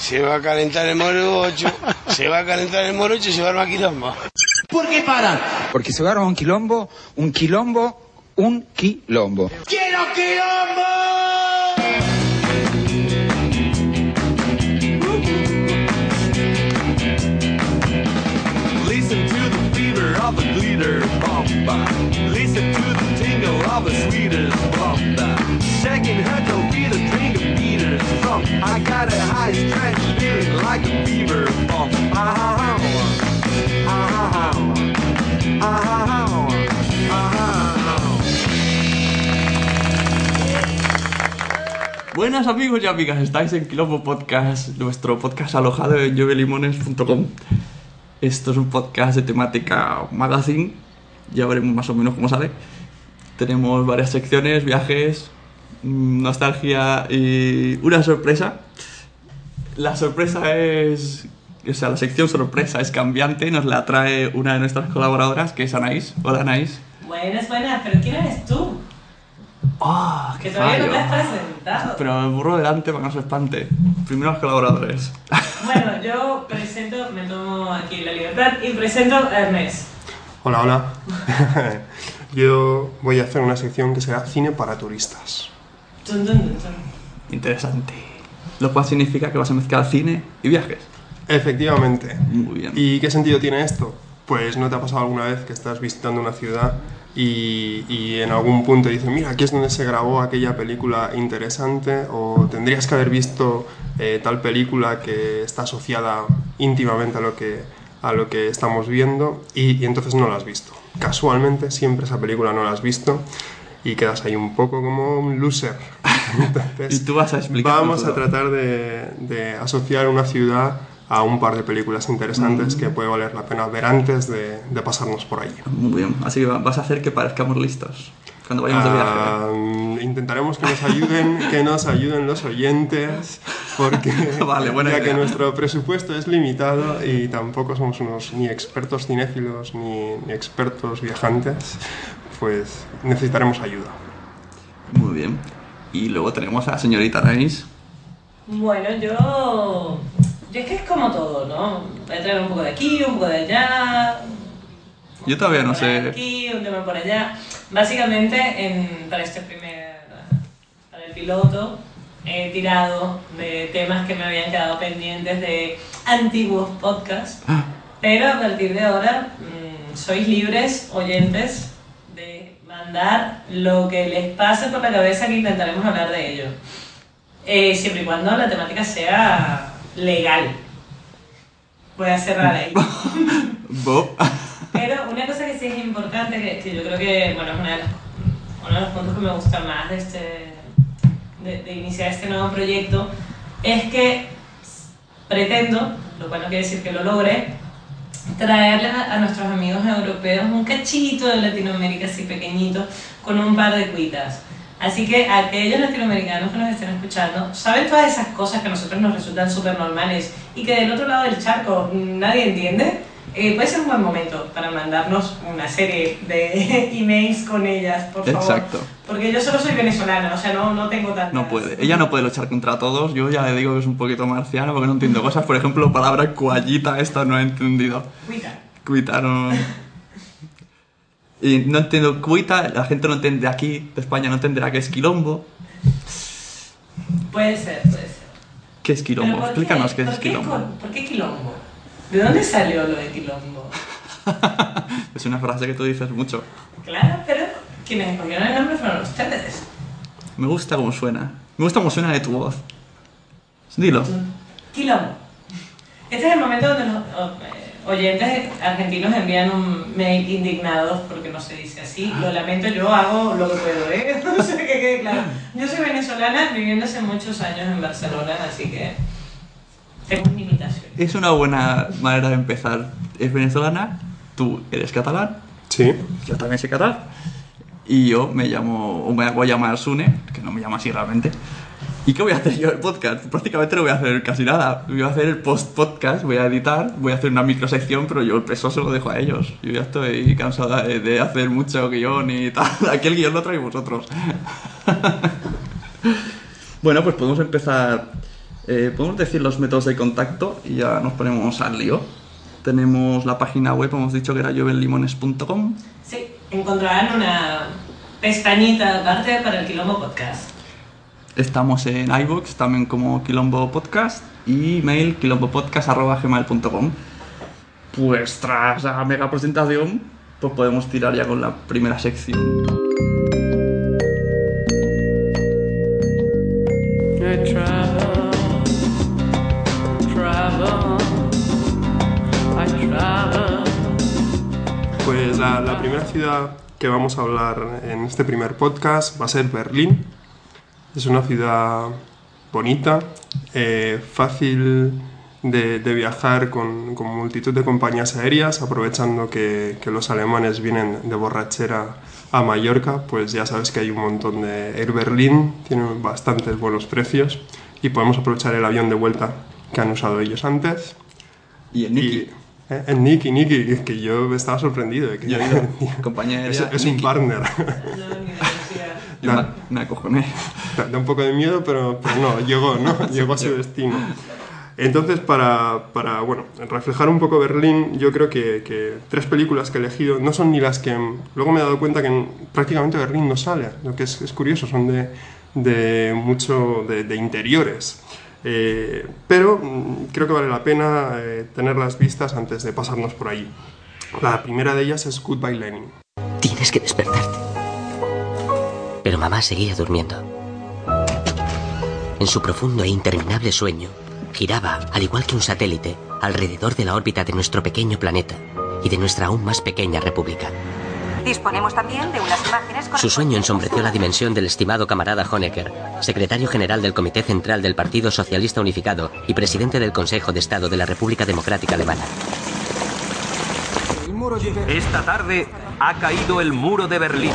Se va a calentar el morocho, se va a calentar el morocho y se va a armar quilombo. ¿Por qué paran? Porque se va a armar un quilombo, un quilombo, un quilombo. ¡Quiero quilombo! I got a high strength like bomb. Ah, Buenas amigos y amigas, estáis en Quilombo Podcast, nuestro podcast alojado en lluvelimones.com. Esto es un podcast de temática magazine, ya veremos más o menos cómo sale. Tenemos varias secciones, viajes, nostalgia y una sorpresa. La sorpresa es, o sea, la sección sorpresa es cambiante, nos la trae una de nuestras colaboradoras, que es Anaís. Hola Anaís. Buenas, buenas, pero ¿quién eres tú? ¡Ah, Que todavía no te has presentado. Pero el burro delante para que no se espante. Primero los colaboradores. Bueno, yo presento, me tomo aquí la libertad y presento a Ernest. Hola, hola. Yo voy a hacer una sección que será cine para turistas. Interesante. Lo cual significa que vas a mezclar cine y viajes. Efectivamente. Muy bien. ¿Y qué sentido tiene esto? Pues no te ha pasado alguna vez que estás visitando una ciudad y, y en algún punto dices, mira, aquí es donde se grabó aquella película interesante o tendrías que haber visto eh, tal película que está asociada íntimamente a lo que, a lo que estamos viendo y, y entonces no la has visto. Casualmente siempre esa película no la has visto y quedas ahí un poco como un loser. Entonces, Y tú vas a explicar Vamos todo. a tratar de, de asociar una ciudad a un par de películas interesantes Mm. que puede valer la pena ver antes de, de pasarnos por allí. Muy bien. Así que va- vas a hacer que parezcamos listos cuando vayamos de viaje. Ah, intentaremos que nos ayuden, que nos ayuden los oyentes, porque Vale, buena ya idea. que nuestro presupuesto es limitado y tampoco somos unos ni expertos cinéfilos ni, ni expertos viajantes, pues necesitaremos ayuda. Muy bien. Y luego tenemos a la señorita Anaís. Bueno, yo. Yo es que es como todo, ¿no? Voy a traer un poco de aquí, un poco de allá. Yo todavía no un tema por sé. Aquí, un tema por allá. Básicamente, en, para este primer. Para el piloto, he tirado de temas que me habían quedado pendientes de antiguos podcasts. Ah, Pero a partir de ahora, mm, sois libres, oyentes, de mandar lo que les pase por la cabeza que intentaremos hablar de ello. Eh, siempre y cuando la temática sea legal. Voy a cerrar ahí. Bob. Pero una cosa que sí es importante, que, que yo creo que bueno, es una de las- uno de los puntos que me gusta más de, este, de, de iniciar este nuevo proyecto, es que pretendo, lo cual no quiere decir que lo logre, traerles a, nuestros amigos europeos un cachito de Latinoamérica así pequeñito con un par de cuitas. Así que aquellos latinoamericanos que nos estén escuchando, saben todas esas cosas que a nosotros nos resultan súper normales y que del otro lado del charco nadie entiende. Eh, puede ser un buen momento para mandarnos una serie de emails con ellas, por favor. Exacto. Porque yo solo soy venezolana, o sea, no, no tengo tantas. No puede. Ella no puede luchar contra todos. Yo ya le digo que es un poquito marciano porque no entiendo cosas. Por ejemplo, la palabra cuallita, esta no he entendido. Cuita. Cuita no. Y no entiendo cuita, la gente no entiende aquí, de España no entenderá qué es quilombo. Puede ser, puede ser. ¿Qué es quilombo? ¿por Explícanos qué, ¿Por es quilombo. ¿Por qué quilombo? ¿De dónde salió lo de quilombo? Es una frase que tú dices mucho. Claro, pero quienes escogieron el nombre fueron ustedes. Me gusta cómo suena. Me gusta cómo suena de tu voz. Dilo. Quilombo. Este es el momento donde los eh, oyentes argentinos envían un mail indignados porque no se dice así. Lo lamento, yo hago lo que puedo, ¿eh? No sé que quede claro. Yo soy venezolana viviendo hace muchos años en Barcelona, así que tengo limitaciones. Es una buena manera de empezar. Es venezolana, tú eres catalán, Sí, yo también soy catalán. Y yo me llamo, o me voy a llamar Sune, que no me llamo así realmente. ¿Y qué voy a hacer yo el podcast? Prácticamente no voy a hacer casi nada. Voy a hacer el post-podcast, voy a editar, voy a hacer una microsección, pero yo el peso se lo dejo a ellos. Yo ya estoy cansado de, de hacer mucho guion y tal. Aquí el guion lo traéis vosotros. bueno, pues podemos empezar Eh, Podemos decir los métodos de contacto y ya nos ponemos al lío. Tenemos la página web, hemos dicho que era jovenlimones.com. Sí, encontrarán una pestañita aparte para el Quilombo Podcast. Estamos en iVoox también como Quilombo Podcast y email quilombopodcast.gmail.com Pues tras la mega presentación, pues podemos tirar ya con la primera sección. La, la primera ciudad que vamos a hablar en este primer podcast va a ser Berlín. Es una ciudad bonita, eh, fácil de, de viajar con, con multitud de compañías aéreas, aprovechando que, que los alemanes vienen de borrachera a Mallorca, pues ya sabes que hay un montón de Air Berlin, tienen bastantes buenos precios y podemos aprovechar el avión de vuelta que han usado ellos antes. Y Niki. Y, eh, en Niki, Niki, que yo estaba sorprendido de que Yo. Compañía es, es un partner. Yo me, me acojoné. Da da un poco de miedo, pero, pero no, llegó, ¿no? Llegó a su destino. Entonces, para, para, bueno, reflejar un poco Berlín, yo creo que, que tres películas que he elegido no son ni las que... Luego me he dado cuenta que en- prácticamente Berlín no sale, lo que es, es curioso, son de, de mucho de, de interiores. Eh, pero mm, creo que vale la pena eh, tenerlas vistas antes de pasarnos por ahí. La primera de ellas es Goodbye Lenin. Tienes que despertarte. Pero mamá seguía durmiendo. En su profundo e interminable sueño, giraba, al igual que un satélite, alrededor de la órbita de nuestro pequeño planeta y de nuestra aún más pequeña república. Disponemos también de unas imágenes con... Su sueño ensombreció la dimensión del estimado camarada Honecker, secretario general del Comité Central del Partido Socialista Unificado y presidente del Consejo de Estado de la República Democrática Alemana. Esta tarde ha caído el muro de Berlín.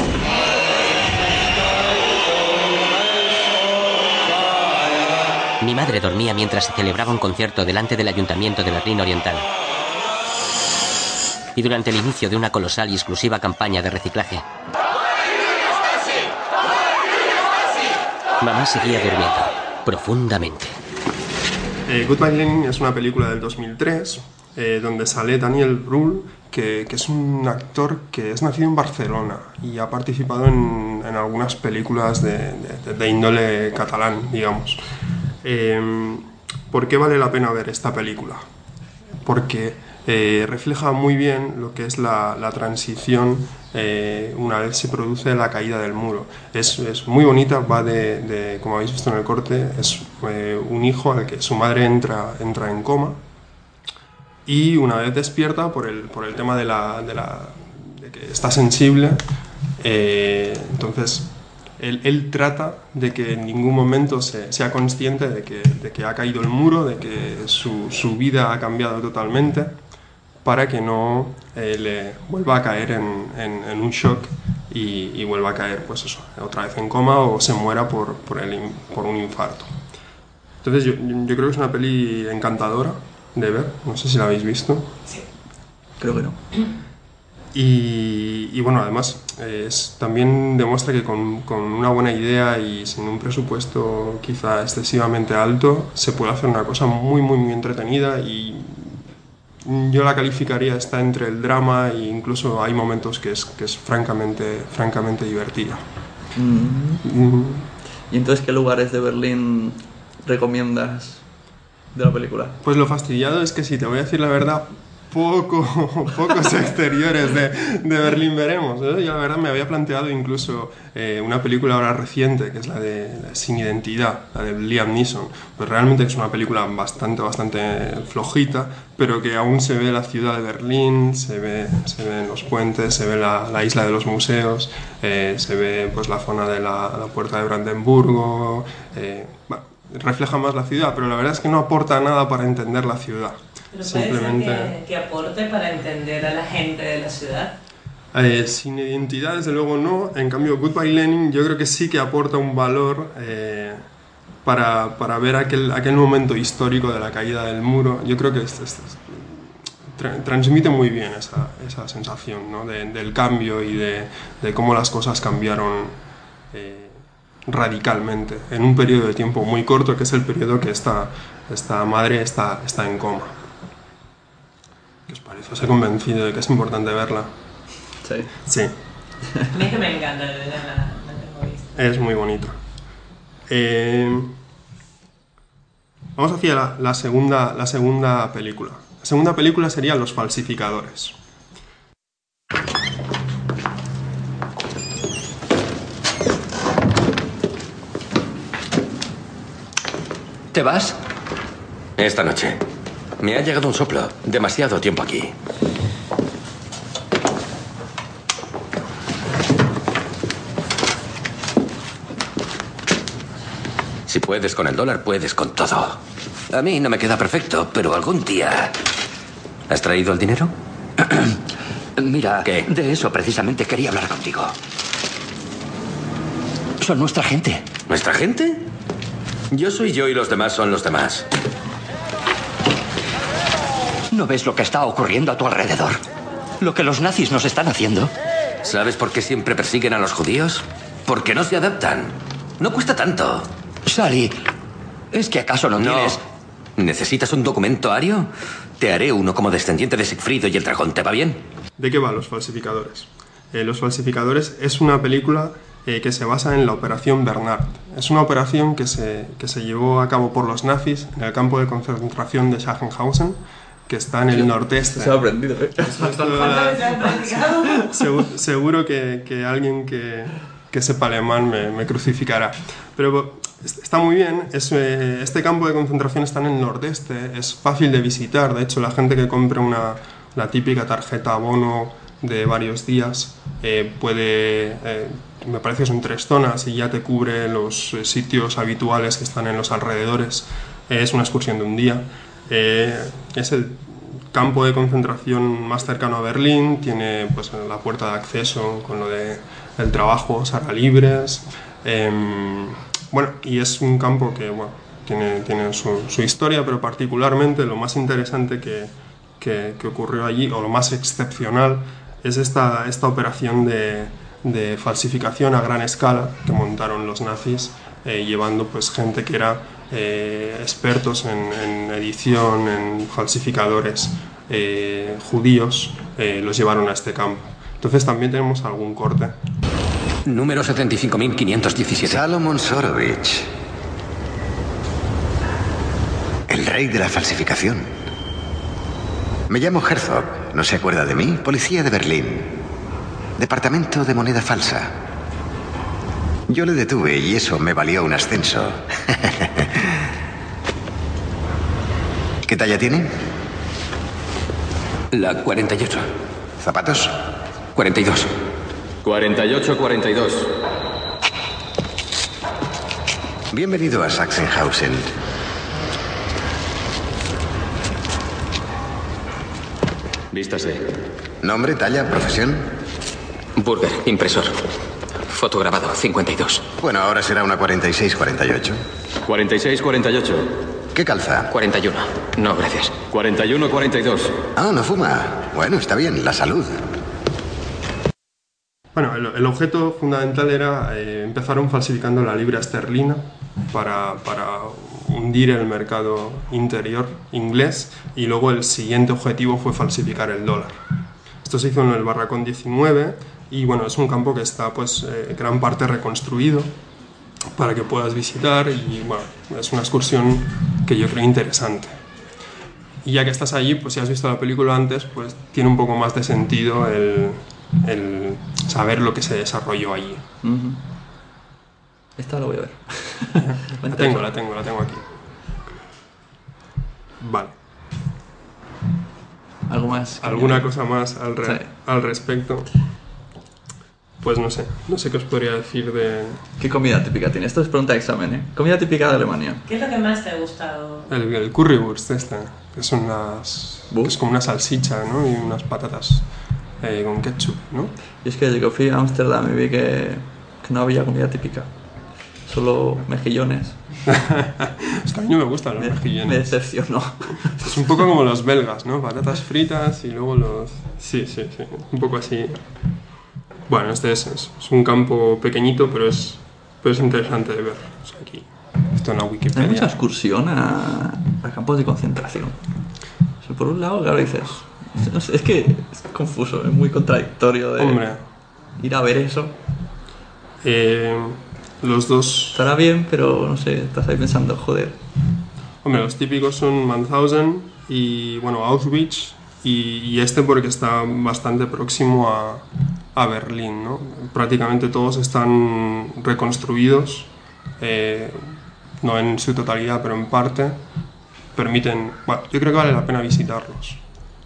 Mi madre dormía mientras se celebraba un concierto delante del Ayuntamiento de Berlín Oriental. Y durante el inicio de una colosal y exclusiva campaña de reciclaje. Mamá seguía durmiendo, profundamente. Eh, Goodbye Lenin es una película del 2003 eh, donde sale Daniel Brühl, que, que es un actor que es nacido en Barcelona y ha participado en, algunas películas de, de- de índole catalán, digamos. Eh, ¿Por qué vale la pena ver esta película? Porque eh, refleja muy bien lo que es la, la transición eh, una vez se produce la caída del muro. Es, es muy bonita, va de, de, como habéis visto en el corte, es eh, un hijo al que su madre entra, entra en coma y una vez despierta por el, por el tema de, la, de, la, de que está sensible, eh, entonces él, él trata de que en ningún momento se, sea consciente de que, de que ha caído el muro, de que su, su vida ha cambiado totalmente, para que no eh, le vuelva a caer en, en- en un shock y, y vuelva a caer, pues eso, otra vez en coma o se muera por, por, el por un infarto. Entonces yo, yo creo que es una peli encantadora de ver, no sé si la habéis visto. Creo que no. Y, y bueno, además eh, es, también demuestra que con, con una buena idea y sin un presupuesto quizá excesivamente alto se puede hacer una cosa muy, muy, muy entretenida y yo la calificaría está entre el drama e incluso hay momentos que es, que es francamente, francamente divertida. Mm. ¿Y entonces qué lugares de Berlín recomiendas de la película? Pues lo fastidiado es que si te voy a decir la verdad, poco, pocos exteriores de, Berlín veremos. ¿eh? Yo la verdad me había planteado incluso eh, una película ahora reciente, que es la de Sin Identidad, la de Liam Neeson. Pues realmente es una película bastante, bastante flojita, pero que aún se ve la ciudad de Berlín, se ve, ven los puentes, se ve la, la isla de los museos, eh, se ve pues la zona de la, puerta de Brandenburgo. refleja más la ciudad, pero la verdad es que no aporta nada para entender la ciudad. Pero puede Simplemente ser que, que aporte para entender a la gente de la ciudad. eh, sin identidad, desde luego no. En cambio, Goodbye Lenin yo creo que sí que aporta un valor eh, para, para ver aquel, aquel momento histórico de la caída del muro. Yo creo que es- es- es- tra- transmite muy bien esa, esa sensación ¿no? de- del cambio y de, de cómo las cosas cambiaron eh, radicalmente en un periodo de tiempo muy corto, que es el periodo que esta, esta madre está, está en coma. ¿Qué os parece? Os he convencido de que es importante verla. Sí. Sí, A mí es que me encanta, de verdad, la, la tengo vista. es muy bonito. Eh, vamos hacia la, la segunda, la segunda película. La segunda película sería Los falsificadores. ¿Te vas? Esta noche. Me ha llegado un soplo. Demasiado tiempo aquí. Si puedes con el dólar, puedes con todo. A mí no me queda perfecto, pero algún día... ¿Has traído el dinero? Mira, de eso precisamente quería hablar contigo. Son nuestra gente. ¿Nuestra gente? Yo soy yo y los demás son los demás. ¿No ves lo que está ocurriendo a tu alrededor? Lo que los nazis nos están haciendo. ¿Sabes por qué siempre persiguen a los judíos? Porque no se adaptan. No cuesta tanto. Sally, ¿es que acaso no, tienes...? ¿Necesitas un documento ario? Te haré uno como descendiente de Sigfrido y el dragón. ¿Te va bien? ¿De qué va Los Falsificadores? Eh, Los Falsificadores es una película eh, que se basa en la Operación Bernard. Es una operación que se, que se llevó a cabo por los nazis en el campo de concentración de Sachsenhausen, que está en el nordeste. Se ha aprendido, ¿eh? Segu- seguro que, que alguien que, que sepa alemán me, me crucificará. Pero es- está muy bien. Es, eh, este campo de concentración está en el nordeste. Es fácil de visitar. De hecho, la gente que compre una, la típica tarjeta abono de varios días eh, puede... eh, me parece que son tres zonas y ya te cubre los sitios habituales que están en los alrededores. Es una excursión de un día. Eh, es el campo de concentración más cercano a Berlín, tiene pues la puerta de acceso con lo de el trabajo, Sara Libres. em, bueno, y es un campo que bueno, tiene, tiene su, su historia, pero particularmente lo más interesante que, que- que ocurrió allí, o lo más excepcional, es esta, esta operación de, de falsificación a gran escala que montaron los nazis, eh, llevando pues gente que era eh, expertos en, en edición, en falsificadores eh, judíos, eh, los llevaron a este campo. Entonces también tenemos algún corte. Número 75.517. Salomon Sorovich. El rey de la falsificación. Me llamo Herzog. ¿No se acuerda de mí? Policía de Berlín. Departamento de moneda falsa. Yo le detuve y eso me valió un ascenso. ¿Qué talla tiene? La 48. ¿Zapatos? 42. 48-42. Bienvenido a Sachsenhausen. Vístase. Nombre, talla, profesión. Burger, impresor. Fotograbado, 52. Bueno, ahora será una 46-48. 46-48. ¿Qué calza? 41. No, gracias. 41-42. Ah, no fuma. Bueno, está bien, la salud. Bueno, el, el objeto fundamental era, eh, empezaron falsificando la libra esterlina para, para hundir el mercado interior inglés y luego el siguiente objetivo fue falsificar el dólar. Esto se hizo en el Barracón 19 y bueno, es un campo que está pues eh, gran parte reconstruido para que puedas visitar y bueno, es una excursión que yo creo interesante. Y ya que estás allí, pues si has visto la película antes, pues tiene un poco más de sentido el, el saber lo que se desarrolló allí. Esta la voy a ver. La tengo, la tengo, la tengo aquí. Vale. ¿Algo más? ¿Alguna cosa más al, re- Sí. al respecto? Pues no sé, no sé qué os podría decir de ¿Qué comida típica tiene? Esto es pregunta de examen, ¿eh? Comida típica de Alemania. ¿Qué es lo que más te ha gustado? el, el currywurst este, que son unas, que es como una salchicha, ¿no? Y unas patatas eh, con ketchup, ¿no? Y es que yo fui a Ámsterdam y vi que, que no había comida típica. Solo mejillones. Es que a mí no me gustan los Me mejillones. decepcionó. Es un poco como los belgas, ¿no? Patatas fritas y luego los... Sí, sí, sí. Un poco así. Bueno, este es, es- es un campo pequeñito, pero es pero es interesante de ver. O sea, aquí, esto en la Hay Wikipedia. mucha excursión a, a campos de concentración. O sea, por un lado, claro, dices. no sé, es que es confuso, es muy contradictorio de Hombre. ir a ver eso. Eh, los dos. Estará bien, pero no sé, estás ahí pensando, joder. Hombre, los típicos son Mauthausen y bueno, Auschwitz y, y este porque está bastante próximo a, a Berlín, ¿no? Prácticamente todos están reconstruidos, eh, no en su totalidad, pero en parte. Permiten, bueno, yo creo que vale la pena visitarlos.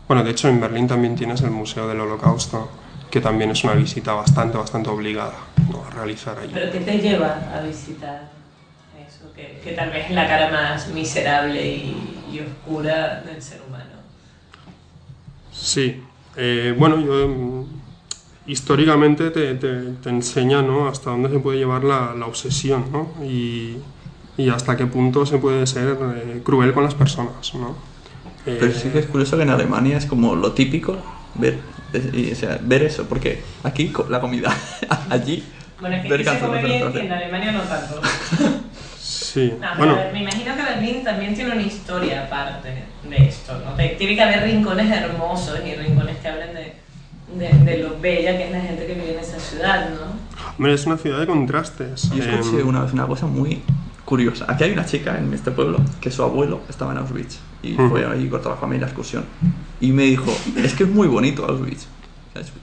Bueno, de hecho en Berlín también tienes el Museo del Holocausto, que también es una visita bastante, bastante obligada ¿no? a realizar allí. Pero ¿qué te lleva a visitar eso? Que, que tal vez es la cara más miserable y, y oscura del ser humano. Sí, eh, bueno, yo, mm, históricamente te, te- te enseña ¿no? hasta dónde se puede llevar la, la obsesión ¿no? y, y hasta qué punto se puede ser eh, cruel con las personas. ¿no? Eh, Pero sí que es curioso que en Alemania es como lo típico ver, o sea, ver eso, porque aquí la comida, allí Bueno, es que ver se come bien y en Alemania no tanto. sí, No, bueno, a ver, me imagino que Berlín también tiene una historia aparte de esto, ¿no? Tiene que haber rincones hermosos y rincones que hablen de, de, de lo bella que es la gente que vive en esa ciudad, ¿no? hombre, es una ciudad de contrastes. Yo escuché Eh, una vez una cosa muy curiosa. Aquí hay una chica en este pueblo que su abuelo estaba en Auschwitz y Ujú. fue ahí con toda la familia a excursión. Y me dijo, es que es muy bonito Auschwitz.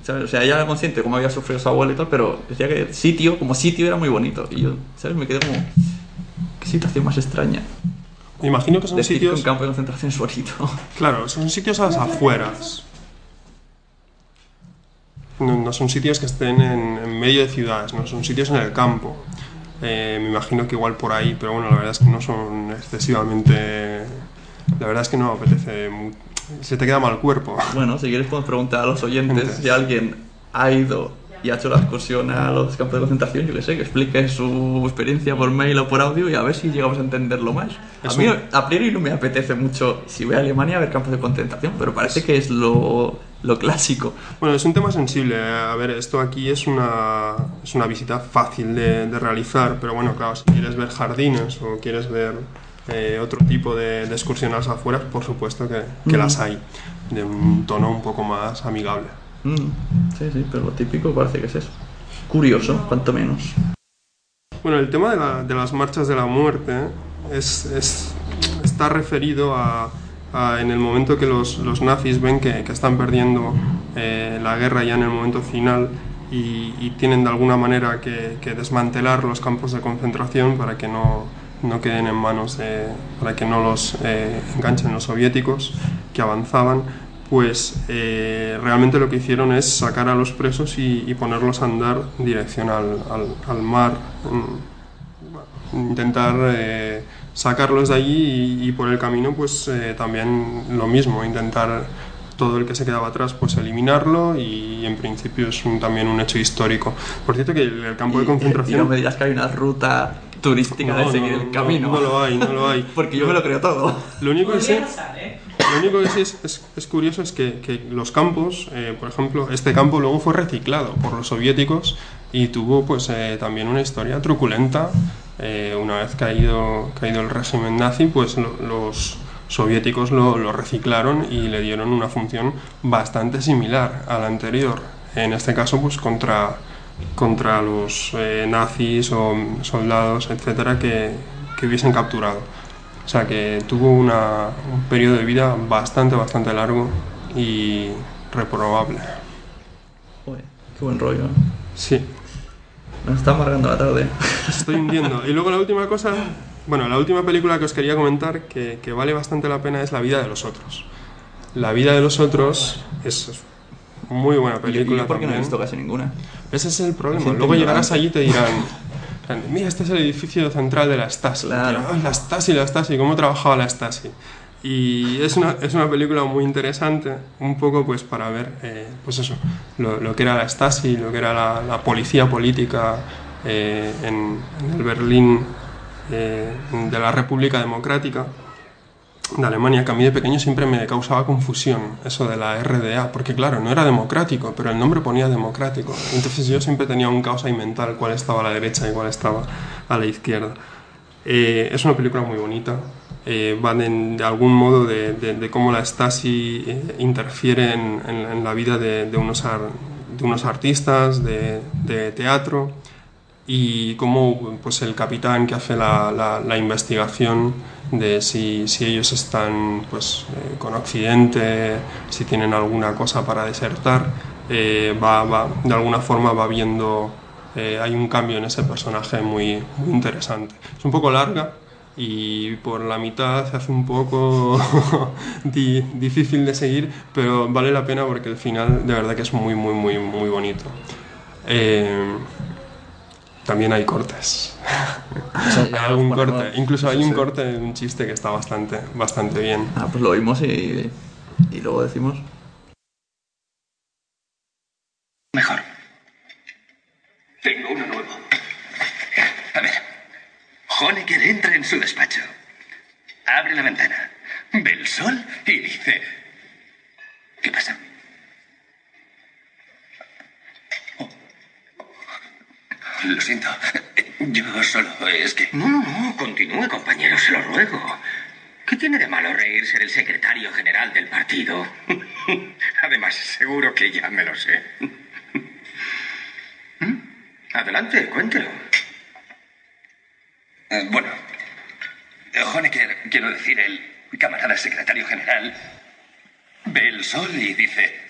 ¿Sabes? O sea, ella era consciente de cómo había sufrido su abuelo y tal, pero decía que el sitio, como sitio, era muy bonito. Y yo, ¿sabes? Me quedé como, qué situación más extraña. Me imagino que son Decir sitios- que un campo de concentración es bonito. Claro, son sitios a las afueras. No, no son sitios que estén en, en medio de ciudades, no son sitios en el campo. Eh, me imagino que igual por ahí, pero bueno, la verdad es que no son excesivamente. La verdad es que no apetece. Se te queda mal cuerpo. Bueno, si quieres podemos preguntar a los oyentes si alguien ha ido y ha hecho la excursión a los campos de concentración, yo que sé, que explique su experiencia por mail o por audio y a ver si llegamos a entenderlo más. A Es mí un- a priori no me apetece mucho, si voy a Alemania, a ver campos de concentración, pero parece que es lo, lo clásico. Bueno, es un tema sensible. A ver, esto aquí es una, es una visita fácil de, de realizar, pero bueno, claro, si quieres ver jardines o quieres ver eh, otro tipo de, de excursión a las afueras, por supuesto que, que Mm. las hay, de un tono un poco más amigable. Mm, sí, sí, pero lo típico parece que es eso. Curioso, cuanto menos. Bueno, el tema de, la- de las marchas de la muerte es, es- está referido a, a en el momento que los, los nazis ven que, que están perdiendo eh, la guerra ya en el momento final y, y tienen de alguna manera que, que desmantelar los campos de concentración para que no, no queden en manos de, para que no los eh, enganchen los soviéticos que avanzaban pues eh, realmente lo que hicieron es sacar a los presos y, y ponerlos a andar en dirección al, al- al mar, intentar eh, sacarlos de allí y, y por el camino pues eh, también lo mismo, intentar todo el que se quedaba atrás pues eliminarlo y en principio es un- también un hecho histórico. Por cierto que el, el campo de Y no concentración... me digas que hay una ruta turística de No, seguir no, el no, camino. No, lo hay, no lo hay. Porque yo me lo creo todo. Lo único que sé... Lo único que sí es, es- es curioso es que, que los campos, eh, por ejemplo, este campo luego fue reciclado por los soviéticos y tuvo pues eh, también una historia truculenta. Eh, una vez caído, caído el régimen nazi, pues lo- los soviéticos lo, lo reciclaron y le dieron una función bastante similar a la anterior. En este caso, pues contra, contra los eh, nazis o soldados, etcétera, que, que hubiesen capturado. O sea que tuvo una- un periodo de vida bastante, bastante largo y reprobable. Joder, qué buen rollo. ¿eh? Sí. Nos está amargando la tarde. Estoy hundiendo. Y luego la última cosa, bueno, la última película que os quería comentar que, que vale bastante la pena es La vida de los otros. La vida de los otros es muy buena yo- película. y yo porque no he visto casi ninguna. Ese es el problema. Luego llegarás allí y te dirán, mira, este es el edificio central de la Stasi. Claro. Ay, la Stasi, la Stasi, cómo trabajaba la Stasi. Y es una, es una película muy interesante, un poco pues para ver, eh, pues eso, lo, lo que era la Stasi, lo que era la, la policía política eh, en, en el Berlín eh, de la República Democrática. De Alemania que a mí de pequeño siempre me causaba confusión, eso de la RDA, porque claro, no era democrático, pero el nombre ponía democrático. Entonces yo siempre tenía un caos ahí mental, cuál estaba a la derecha y cuál estaba a la izquierda. Eh, es una película muy bonita, eh, va de, de algún modo de, cómo la Stasi eh, interfiere en, en- en la vida de, unos, ar- unos artistas de, teatro y cómo pues, el capitán que hace la- la investigación de si, si ellos están pues, eh, con Occidente, si tienen alguna cosa para desertar, eh, va, va- de alguna forma va viendo, eh, hay un cambio en ese personaje muy, muy interesante. Es un poco larga y por la mitad se hace un poco di- difícil de seguir, pero vale la pena porque el final de verdad que es muy, muy, muy, muy bonito. También hay cortes. hay algún corte. Incluso hay un corte de un chiste que está bastante, bastante bien. Ah, pues lo oímos y, y luego decimos. Mejor. Tengo uno nuevo. A ver. Honecker entra en su despacho. Abre la ventana. Ve el sol y dice... ¿Qué pasa? Lo siento. Yo solo es que... No, no, continúe, compañero, se lo ruego. ¿Qué tiene de malo reírse del secretario general del partido? Además, seguro que ya me lo sé. ¿Mm? Adelante, cuéntelo. Eh, bueno, Honecker, quiero decir, el camarada secretario general, ve el sol y dice,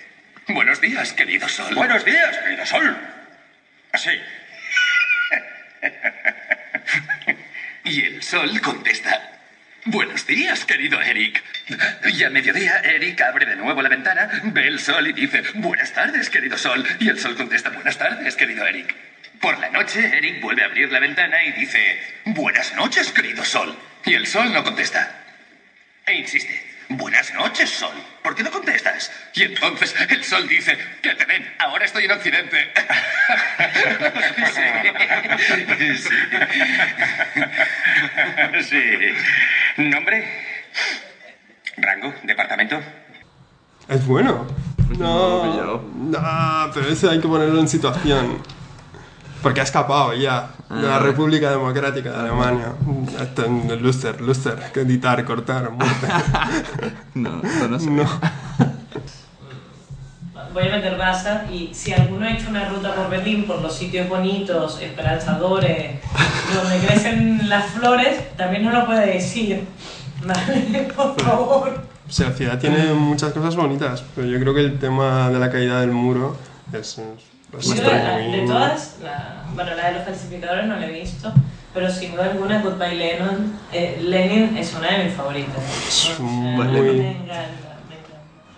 buenos días, querido sol. Buenos días, querido sol. Así. y el sol contesta, buenos días, querido Eric. Y a mediodía, Eric abre de nuevo la ventana, ve el sol y dice, buenas tardes, querido sol. Y el sol contesta, buenas tardes, querido Eric. Por la noche, Eric vuelve a abrir la ventana y dice, buenas noches, querido sol. Y el sol no contesta. E insiste, buenas noches, sol. ¿Por qué no contestas? Y entonces el sol dice, que te den, ahora estoy en Occidente. sí. sí. ¿Nombre? ¿Rango? ¿Departamento? Es bueno. No, no, pero ese hay que ponerlo en situación. Porque ha escapado ya de la Ah. República Democrática de Alemania. Luster, Luster, editar, cortar, muerte. no, esto no sé. Voy a meter baza y si alguno ha hecho una ruta por Berlín, por los sitios bonitos, esperanzadores, donde crecen las flores, también nos lo puede decir. ¿Vale? Por favor. O sea, la ciudad tiene muchas cosas bonitas, pero yo creo que el tema de la caída del muro es, es- es Yo creo que muy- de todas, la, bueno, la de los falsificadores no la he visto, pero sin duda alguna Goodbye Lenin, eh, Lenin es una de mis favoritas. Es muy- Me encanta.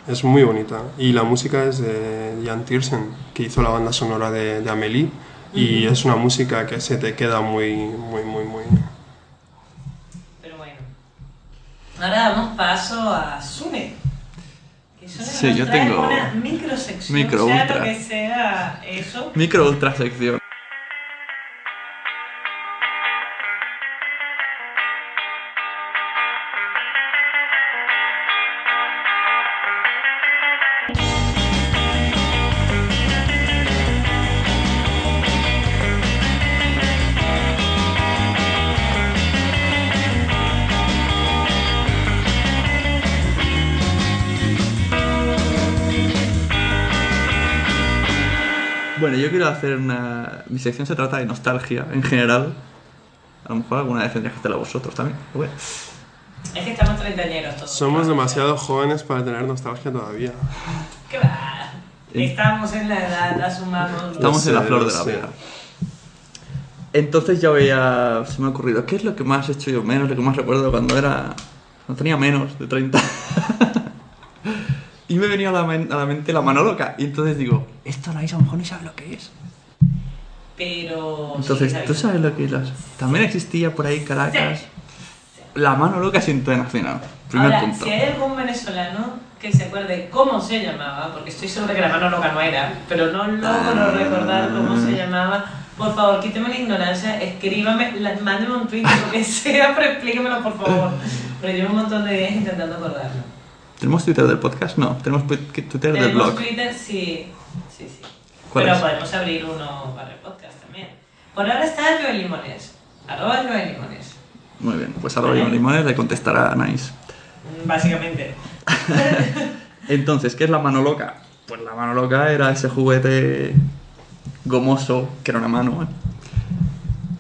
Es muy bonita. Y la música es de Jan Tiersen, que hizo la banda sonora de, de Amélie. Y es una música que se te queda muy, muy, muy, muy... Pero bueno. Ahora damos paso a Sune. Sí, yo tengo una microsección, micro sea ultra. lo que sea eso. Micro ultra sección. Hacer una. Mi sección se trata de nostalgia en general. A lo mejor alguna vez tendrías que hacerla vosotros también. bueno. Es que estamos treintañeros todos. Somos demasiado jóvenes para tener nostalgia todavía. ¿Qué va? Estamos en la edad, la sumamos. Estamos en la flor lo de la vida. Entonces ya veía. Se me ha ocurrido. ¿Qué es lo que más he hecho yo menos? Lo que más recuerdo cuando era. Cuando tenía menos de 30. y me venía a la, a la mente la mano loca. Y entonces digo, esto no a lo mejor no sabe lo que es. Pero. Entonces, sí, ¿tú sabes lo que es? las- También existía por ahí Caracas. La mano loca es internacional. Primer Ahora, punto. si hay algún venezolano que se acuerde cómo se llamaba, porque estoy segura que la mano loca no era, pero no logro recordar cómo se llamaba, por favor, quíteme la ignorancia, escríbame, mándeme un tweet, lo que sea, pero explíquemelo, por favor. Pero llevo un montón de días intentando acordarlo. ¿Tenemos Twitter del podcast? No, tenemos Twitter del Tenemos blog. Twitter, sí. Sí, sí. ¿Cuál Pero es? podemos abrir uno para el podcast. Por ahora está Joel Limones. Arroba Joel Limones. Muy bien, pues ahora Iván Limones le contestará a Nice. Mm, Básicamente. Entonces, ¿qué es la mano loca? Pues la mano loca era ese juguete gomoso, que era una mano, ¿eh?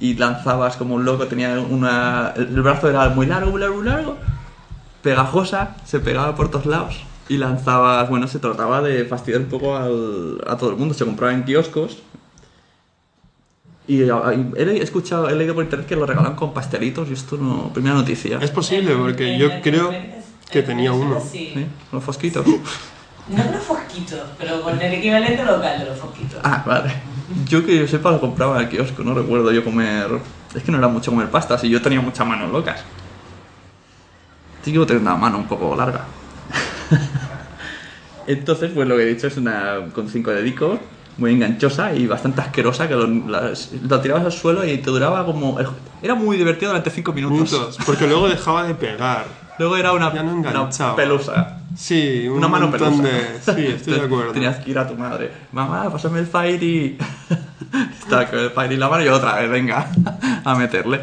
y lanzabas como un loco, tenía una... El brazo era muy largo, muy largo, muy largo, pegajosa, se pegaba por todos lados, y lanzabas, bueno, se trataba de fastidiar un poco al- a todo el mundo, se compraba en kioscos, y, a- y he escuchado, he leído por internet que lo regalaban con pastelitos, y esto no... Primera noticia. Es posible, porque yo creo que tenía uno. Sí. Los fosquitos. No los fosquitos, pero con el equivalente local de los fosquitos. Ah, vale. Yo que yo sepa lo compraba en el kiosco, no recuerdo yo comer... Es que no era mucho comer pastas y yo tenía muchas manos locas. Sí que tengo una mano un poco larga. Entonces, pues lo que he dicho es una con cinco dedicos, muy enganchosa y bastante asquerosa, que lo, lo tirabas al suelo y te duraba como... Era muy divertido durante cinco minutos. Minutos, porque luego dejaba de pegar. Luego era una, Ya no una pelusa. Sí, un una mano pelusa. de... Sí, estoy de acuerdo. Tenías que ir a tu madre. Mamá, pásame el Fairy. Está con el Fairy en la mano y otra vez, venga, a meterle.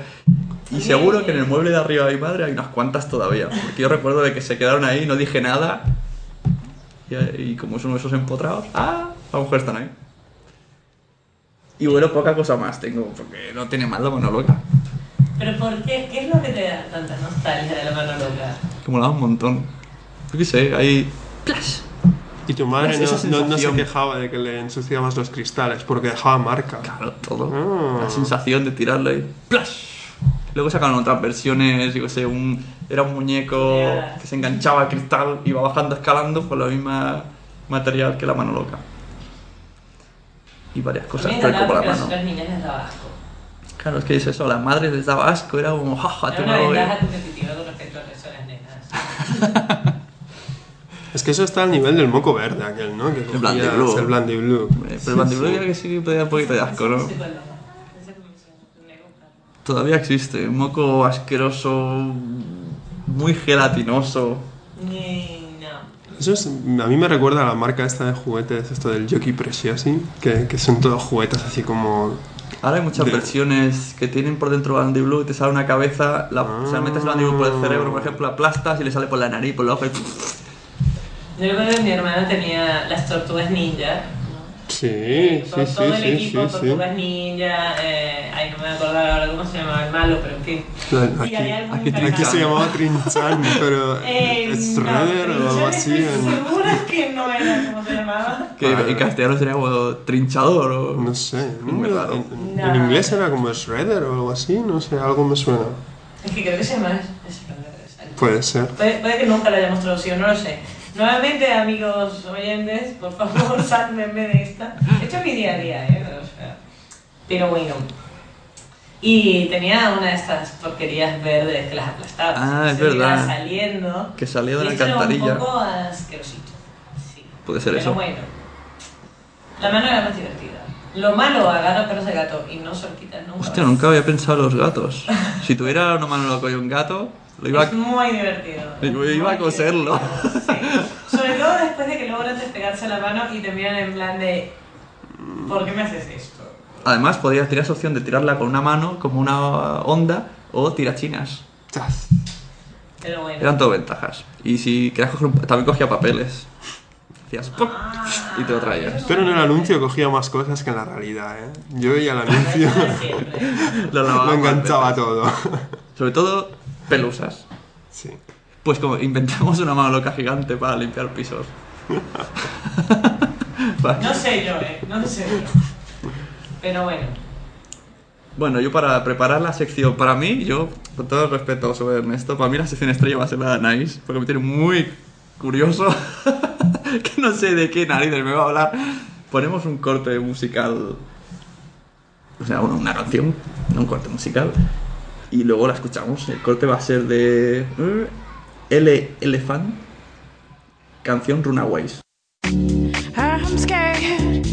Y seguro que en el mueble de arriba de mi madre hay unas cuantas todavía. Porque yo recuerdo de que se quedaron ahí, no dije nada. Y, y como son esos empotrados, ¡ah! A lo mejor están ahí. Y bueno, poca cosa más tengo, porque no tiene mal la mano loca. Pero ¿por qué? ¿Qué es lo que te da tanta nostalgia de la mano loca? Que molaba un montón. Yo qué sé, hay... Y tu madre no, no- no se quejaba de que le ensuciabas los cristales, porque dejaba marca. Claro, todo. Ah. La sensación de tirarlo y ¡plash! Luego sacaron otras versiones, yo qué sé, un, era un muñeco que se enganchaba al cristal, iba bajando, escalando con la misma material que la mano loca. Y varias cosas, encantaba como la mano. las niñas les daba asco. Claro, es que es eso, las madres les daba asco, era como, jaja, Era te una ventaja competitiva con respecto al resto de las nenas. Es que eso está al nivel del moco verde aquel, ¿no? Que El Blandy cogías Blue. El Blandy Blue. Pero el bandiblue ya que sí que da un poquito de asco, ¿no? Todavía existe, un moco asqueroso, muy gelatinoso. No. Eso es, a mí me recuerda a la marca esta de juguetes, esto del Jockey Preciosi, que, que son todos juguetes así como... Ahora hay muchas De- versiones que tienen por dentro Bandy Blue y te sale una cabeza, la, o sea, metes el Bandy Blue por el cerebro, por ejemplo, aplastas y le sale por la nariz, por el ojo y... Yo recuerdo que mi hermana tenía las tortugas ninja. Sí, sí, Todo, sí, todo el sí, equipo, sí, sí. tortugas ninja. Eh, ay, no me voy a acordar ahora cómo se llamaba el malo, pero en fin. Aquí, algún aquí, cariño. aquí se llamaba Trinchan, pero Eh, es no, Shredder o algo así. estoy en- segura que no era como se llamaba. Que en castellano sería como trinchador o... No sé, Muy en, raro. en- No. en inglés era como Shredder o algo así, no sé, algo me suena. Es que creo que se llama. es- es- Puede ser. Puede, puede que nunca lo hayamos traducido, no lo sé. Nuevamente, amigos oyentes, por favor, sálvenme de esta. Esto es mi día a día, ¿eh? O sea, pero bueno. Y tenía una de estas porquerías verdes que las aplastabas. Ah, es iba verdad. saliendo. Que salía de la alcantarilla. un poco asquerosito. Puede ser Pero eso. bueno. La mano era más divertida. Lo malo, agarra perros de gato y no se lo quitas nunca. Hostia, nunca había pensado en los gatos. Si tuviera una mano loca y un gato, lo iba Es muy divertido. iba a coserlo. Sobre todo después de que logran despegarse la mano y te miran en plan de ¿Por qué me haces esto? Además, podías tener opción de tirarla con una mano, como una onda, o tirachinas. Pero bueno. Eran todo ventajas. Y si querías coger un- también cogía papeles. Hacías ¡pum! y te lo traías. Pero en el anuncio cogía más cosas que en la realidad, ¿eh? Yo veía el anuncio, Lo, lo enganchaba todo. Sobre todo, pelusas. Sí. Pues como inventamos una mano loca gigante para limpiar pisos. No sé yo, eh. No sé yo. Pero bueno. Bueno, yo para preparar la sección, para mí, yo, con todo el respeto sobre Ernesto, para mí la sección estrella va a ser la de Nice, porque me tiene muy curioso, que no sé de qué narices me va a hablar. Ponemos un corte musical, o sea, una, una canción, no un corte musical, y luego la escuchamos. El corte va a ser de eh, L Elephant, canción Runaways. I'm scared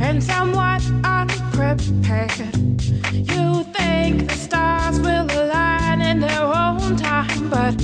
and somewhat unprepared. You think the stars will align and there but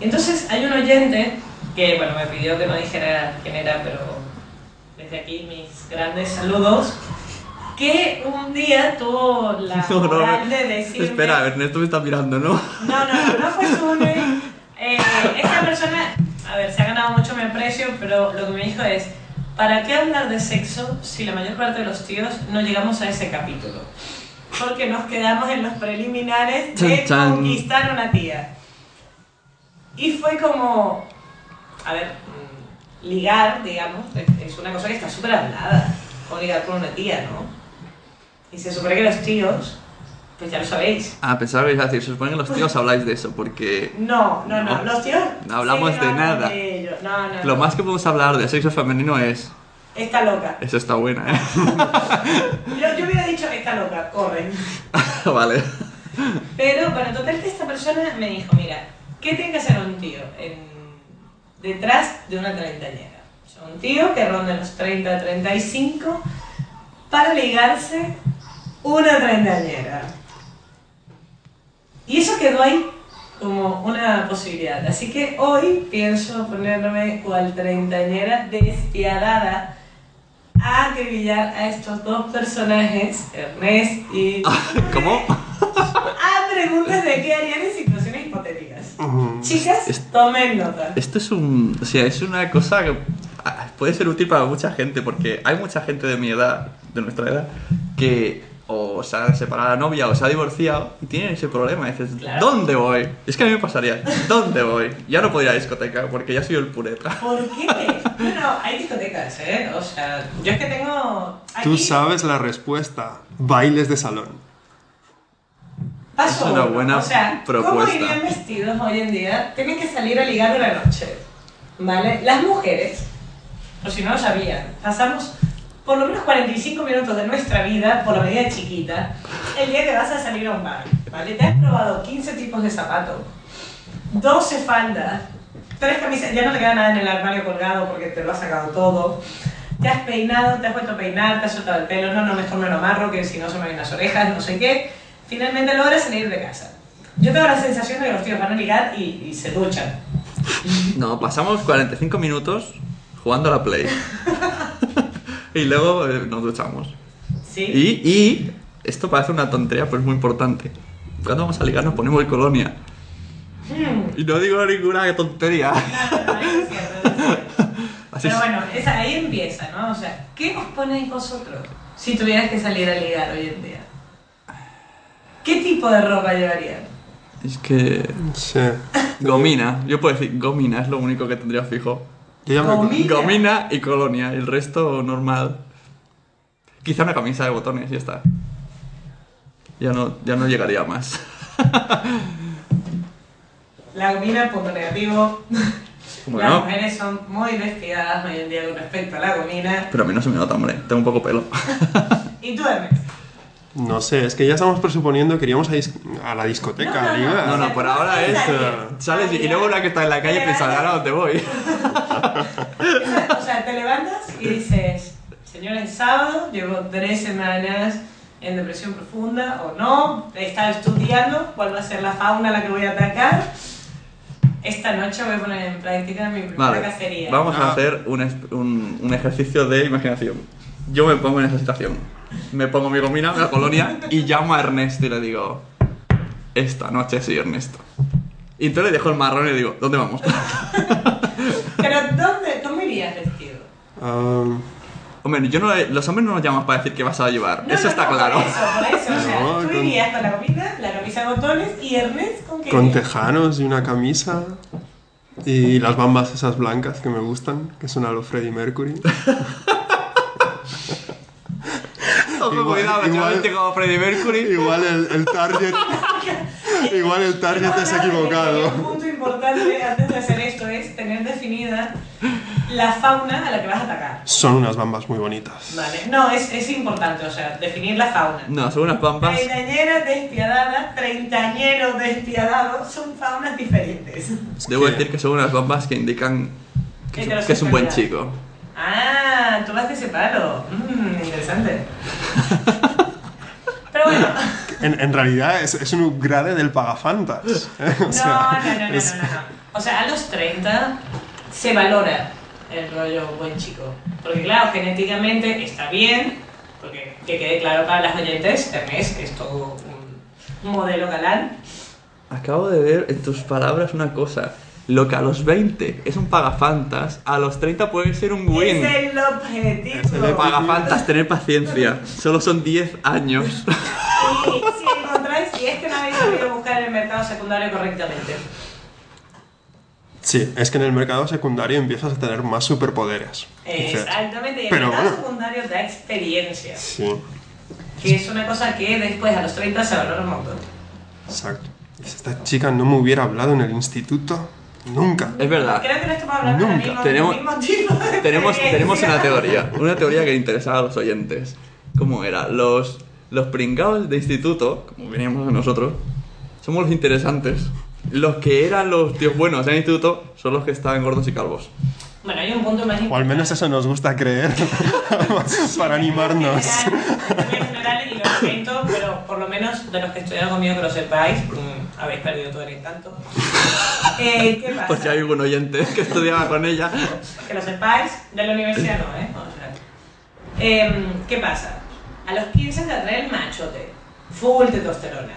entonces hay un oyente que, bueno, me pidió que no dijera quién era, pero desde aquí mis grandes saludos, que un día tuvo la No, no, moral de decirme... Espera, Ernesto me está mirando, ¿no? No, no, no, fue Sune. Eh, esta persona, a ver, se ha ganado mucho mi aprecio, pero lo que me dijo es, ¿para qué hablar de sexo si la mayor parte de los tíos no llegamos a ese capítulo? Porque nos quedamos en los preliminares de Chan, chan. conquistar una tía. Y fue como, a ver, mm, ligar, digamos, es- una cosa que está súper hablada, o ligar con una tía, ¿no? Y se supone que los tíos, pues ya lo sabéis, Ah, pensaba que a decir, se supone que los tíos habláis de eso, porque No, no, no, No. los tíos. No hablamos sí, de nada. de ello. No, no, lo más que podemos hablar de sexo femenino es... Está loca. Eso está buena, ¿eh? Yo, yo hubiera dicho, está loca, corre. vale. Pero, bueno, total que esta persona me dijo, mira, ¿qué tiene que hacer un tío en- detrás de una treintañera? O sea, un tío que ronda los 30, 35 para ligarse una treintañera. Y eso quedó ahí como una posibilidad. Así que hoy pienso ponerme cual treintañera despiadada a acribillar a estos dos personajes, Ernest y... ¿Cómo? a preguntas de qué harían en situaciones hipotéticas. Chicas, tomen nota. Esto es un... O sea, es una cosa que ah, puede ser útil para mucha gente, porque hay mucha gente de mi edad, de nuestra edad, que o se ha separado la novia o se ha divorciado y tiene ese problema. Y dices, Claro. ¿dónde voy? Es que a mí me pasaría, ¿dónde voy? Ya no puedo ir a la discoteca porque ya soy el pureta. ¿Por qué? Bueno, hay discotecas, ¿eh? O sea, yo es que tengo. Tú Aquí sabes la respuesta. Bailes de salón. Paso Es una uno. buena o sea, ¿cómo propuesta. irían vestidos hoy en día? Tienen que salir a ligar una noche, ¿vale? Las mujeres, por si no lo sabían, pasamos por lo menos 45 minutos de nuestra vida, por la medida chiquita, el día que vas a salir a un bar, ¿vale? Te has probado 15 tipos de zapatos, 12 faldas, 3 camisas, ya no te queda nada en el armario colgado porque te lo has sacado todo. Te has peinado, te has vuelto a peinar, te has soltado el pelo, no, no, mejor me lo amarro que si no se me ven las orejas, no sé qué. Finalmente logras salir de casa. Yo tengo la sensación de que los tíos van a ligar y, y se duchan. No, pasamos 45 minutos jugando a la Play. y luego eh, nos duchamos. ¿Sí? Y, y esto parece una tontería, pero es muy importante. Cuando vamos a ligar nos ponemos el colonia. Hmm. Y no digo ninguna tontería. Así Pero es. bueno, esa, ahí empieza, ¿no? O sea, ¿qué os ponéis vosotros si tuvieras que salir a ligar hoy en día? ¿Qué tipo de ropa llevarían? Es que. Sí. Gomina. Yo puedo decir gomina, es lo único que tendría fijo. Yo Gomina. Gomina y colonia. El resto normal. Quizá una camisa de botones y ya está. Ya no, ya no llegaría más. La gomina, punto negativo. Bueno. Las mujeres son muy vestidas hoy en día con respecto a la gomina. Pero a mí no se me nota, hombre. Tengo un poco pelo. ¿Y tú, Ernest? No sé, es que ya estamos presuponiendo que iríamos a, dis- a la discoteca, No, no, no. liga. No, no, por ahora es. eh, sales y, luego una que está en la calle piensa, ahora dónde voy. O sea, te levantas y dices, señora, es sábado, llevo tres semanas en depresión profunda o no, he estado estudiando cuál va a ser la fauna a la que voy a atacar. Esta noche voy a poner en práctica mi primera Vale, cacería. vamos Ah. a hacer un, es- un- un ejercicio de imaginación. Yo me pongo en esa situación. Me pongo mi gomina, la colonia y llamo a Ernesto y le digo: Esta noche sí, Ernesto. Y entonces le dejo el marrón y le digo: ¿Dónde vamos? Pero ¿dónde, ¿cómo irías vestido? Um, Hombre, yo no, los hombres no nos llamamos para decir qué vas a llevar. No, eso no, está no, claro. Por eso, por eso. O sea, No, tú con- irías con la gomina, la camisa de botones y Ernest con qué con tejanos y una camisa. Y las bambas esas blancas que me gustan, que son a lo Freddie Mercury. Ojo, Igual- cuidado, igual- como Freddie Mercury. Igual el, el target. igual el target es Un equivocado. punto importante antes de hacer esto es tener definida la fauna a la que vas a atacar. Son unas bambas muy bonitas. Vale, no, es, es importante, o sea, definir la fauna. No, son unas bambas. Treintañera despiadada, treintañero despiadado, son faunas diferentes. Debo decir que son unas bambas que indican que, que es un buen chico. Ah, tú vas de ese palo. Mmm, interesante. Pero bueno, En, en realidad es, es un upgrade del pagafantas. ¿eh? O no, sea, no, no, no, es- no, no. O sea, a los 30 se valora el rollo buen chico. Porque claro, genéticamente está bien, porque que quede claro para las oyentes, Ernest es todo un modelo galán. Acabo de ver en tus palabras una cosa. Lo que a los 20 es un pagafantas, a los 30 puede ser un win. Es el objetivo. Pagafantas, tener paciencia. Solo son 10 años. Y si encontráis, y es que no habéis sabido buscar en el mercado secundario correctamente. Sí, es que en el mercado secundario empiezas a tener más superpoderes. Exactamente, y el Pero mercado bueno. secundario da experiencia, Sí, que es una cosa que después a los 30 se valora un montón. exacto. Y si esta chica no me hubiera hablado en el instituto, nunca. Es verdad. Creo que no estamos hablando Nunca. mismo, Tenemos- del mismo tipo de Tenemos, tenemos una teoría. Una teoría que interesaba a los oyentes. ¿Cómo era? Los, los pringados de instituto, como veníamos nosotros, somos los interesantes. Los que eran los tíos buenos en el instituto son los que estaban gordos y calvos. Bueno, hay un punto más O al importante. menos eso nos gusta creer. para animarnos. En general, y lo siento, pero por lo menos de los que estudiaron conmigo que lo sepáis, mm, habéis perdido todo el encanto. Eh, ¿Qué pasa? Por si hay algún oyente que estudiaba con ella. Que lo sepáis, de la universidad no, ¿eh? O sea, em, ¿Qué pasa? A los 15 te atrae el machote, full testosterona.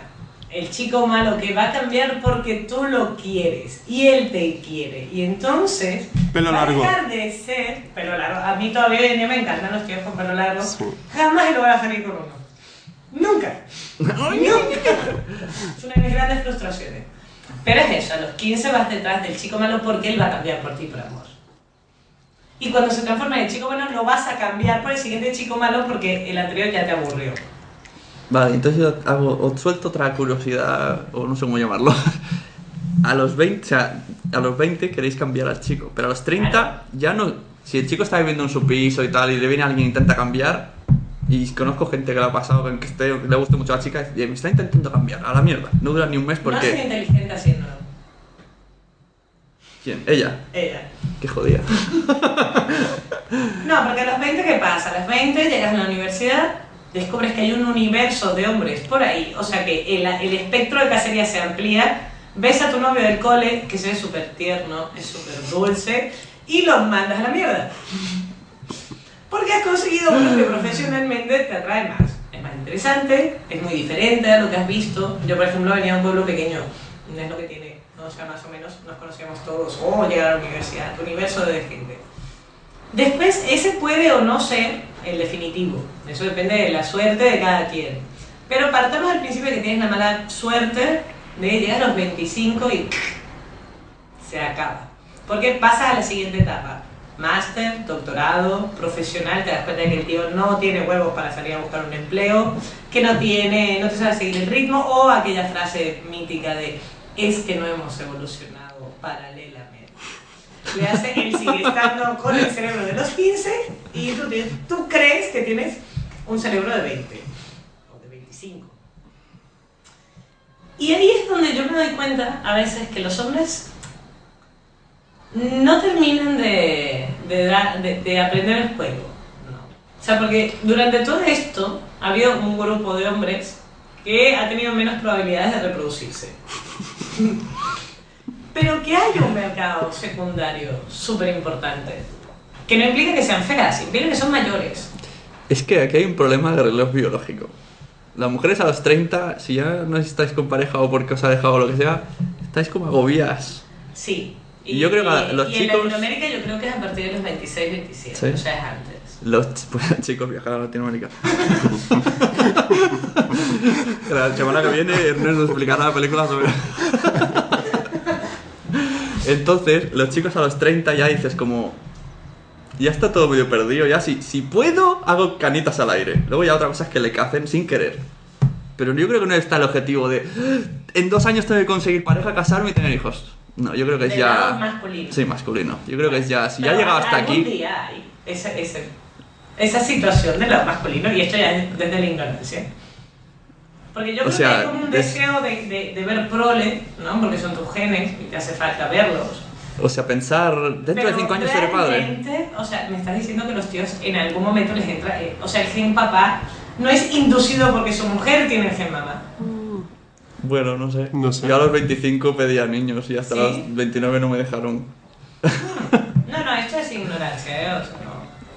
El chico malo que va a cambiar porque tú lo quieres y él te quiere. Y entonces Pelo va largo. a dejar de ser pelo largo. A mí todavía hoy en día me encantan los tíos con pelo largo. Jamás lo voy a salir con uno. Nunca. Nunca. Es una de mis grandes frustraciones. Pero es eso, a los 15 vas detrás del chico malo porque él va a cambiar por ti por amor. Y cuando se transforma en el chico bueno, lo vas a cambiar por el siguiente chico malo porque el anterior ya te aburrió. Vale, entonces yo hago, os suelto otra curiosidad, o no sé cómo llamarlo. A los 20, o sea, a los 20 queréis cambiar al chico, pero a los 30 ya no. Si el chico está viviendo en su piso y tal, y le viene alguien e intenta cambiar, y conozco gente que le ha pasado, que esté, le gusta mucho a la chica, y me está intentando cambiar, a la mierda. No dura ni un mes No soy porque. inteligente haciéndolo. ¿Quién? Ella. Ella. Qué jodida. No, porque a los 20, ¿qué pasa? A los 20 llegas a la universidad, descubres que hay un universo de hombres por ahí, o sea que el, el espectro de cacería se amplía, ves a tu novio del cole, que se ve súper tierno, es súper dulce, y los mandas a la mierda. Porque has conseguido uno que profesionalmente te atrae más. Es más interesante, es muy diferente a lo que has visto. Yo, por ejemplo, venía de un pueblo pequeño, no es lo que tiene, ¿no? o sea, más o menos nos conocíamos todos, o llegar a la universidad, tu universo de gente. Después, ese puede o no ser el definitivo. Eso depende de la suerte de cada quien. Pero partamos al principio de que tienes la mala suerte de llegar a los 25 y se acaba. Porque pasas a la siguiente etapa. Máster, doctorado, profesional, te das cuenta de que el tío no tiene huevos para salir a buscar un empleo, que no tiene, no te sabe seguir el ritmo, o aquella frase mítica de es que no hemos evolucionado paralelamente. Le hace, él sigue estando con el cerebro de los 15 y tú, tú crees que tienes un cerebro de 20 o de 25. Y ahí es donde yo me doy cuenta a veces que los hombres no terminan de, de, dar- de- de aprender el juego. No. O sea, porque durante todo esto ha habido un grupo de hombres que ha tenido menos probabilidades de reproducirse. Pero que hay un mercado secundario súper importante. Que no implica que sean feas, implica que son mayores. Es que aquí hay un problema de reloj biológico. Las mujeres a los 30, si ya no estáis con pareja o porque os ha dejado o lo que sea, estáis como agobiadas. Sí. Y yo creo que los y chicos- en Latinoamérica yo creo que es a partir de los 26, 27. Sí. O sea, es antes. Los pues, chicos viajar a Latinoamérica. la semana que viene Ernest nos explicará la película sobre... Entonces, los chicos a los 30 ya dices como... Ya está todo medio perdido, ya si, si puedo, hago canitas al aire. Luego ya otra cosa es que le cacen sin querer. Pero yo creo que no está el objetivo de... En dos años tengo que conseguir pareja, casarme y tener hijos. No, yo creo que es ya... masculino. Sí, masculino. Yo creo que es ya... Si ya ha llegado hasta aquí... día hay esa, esa situación del lado masculino, y esto ya es desde la ignorancia. Porque yo O creo sea, que hay como un es- deseo de, de, de ver prole, ¿no? Porque son tus genes y te hace falta verlos. O sea, pensar... Dentro de Pero cinco años seré padre. O sea, me estás diciendo que los tíos en algún momento les entra. eh, o sea, el gen papá no es inducido porque su mujer tiene el gen mamá. Bueno, no sé. Yo a los 25 pedía niños y hasta ¿Sí? los 29 no me dejaron. No, no, esto es ignorancia, ¿eh? O sea, no.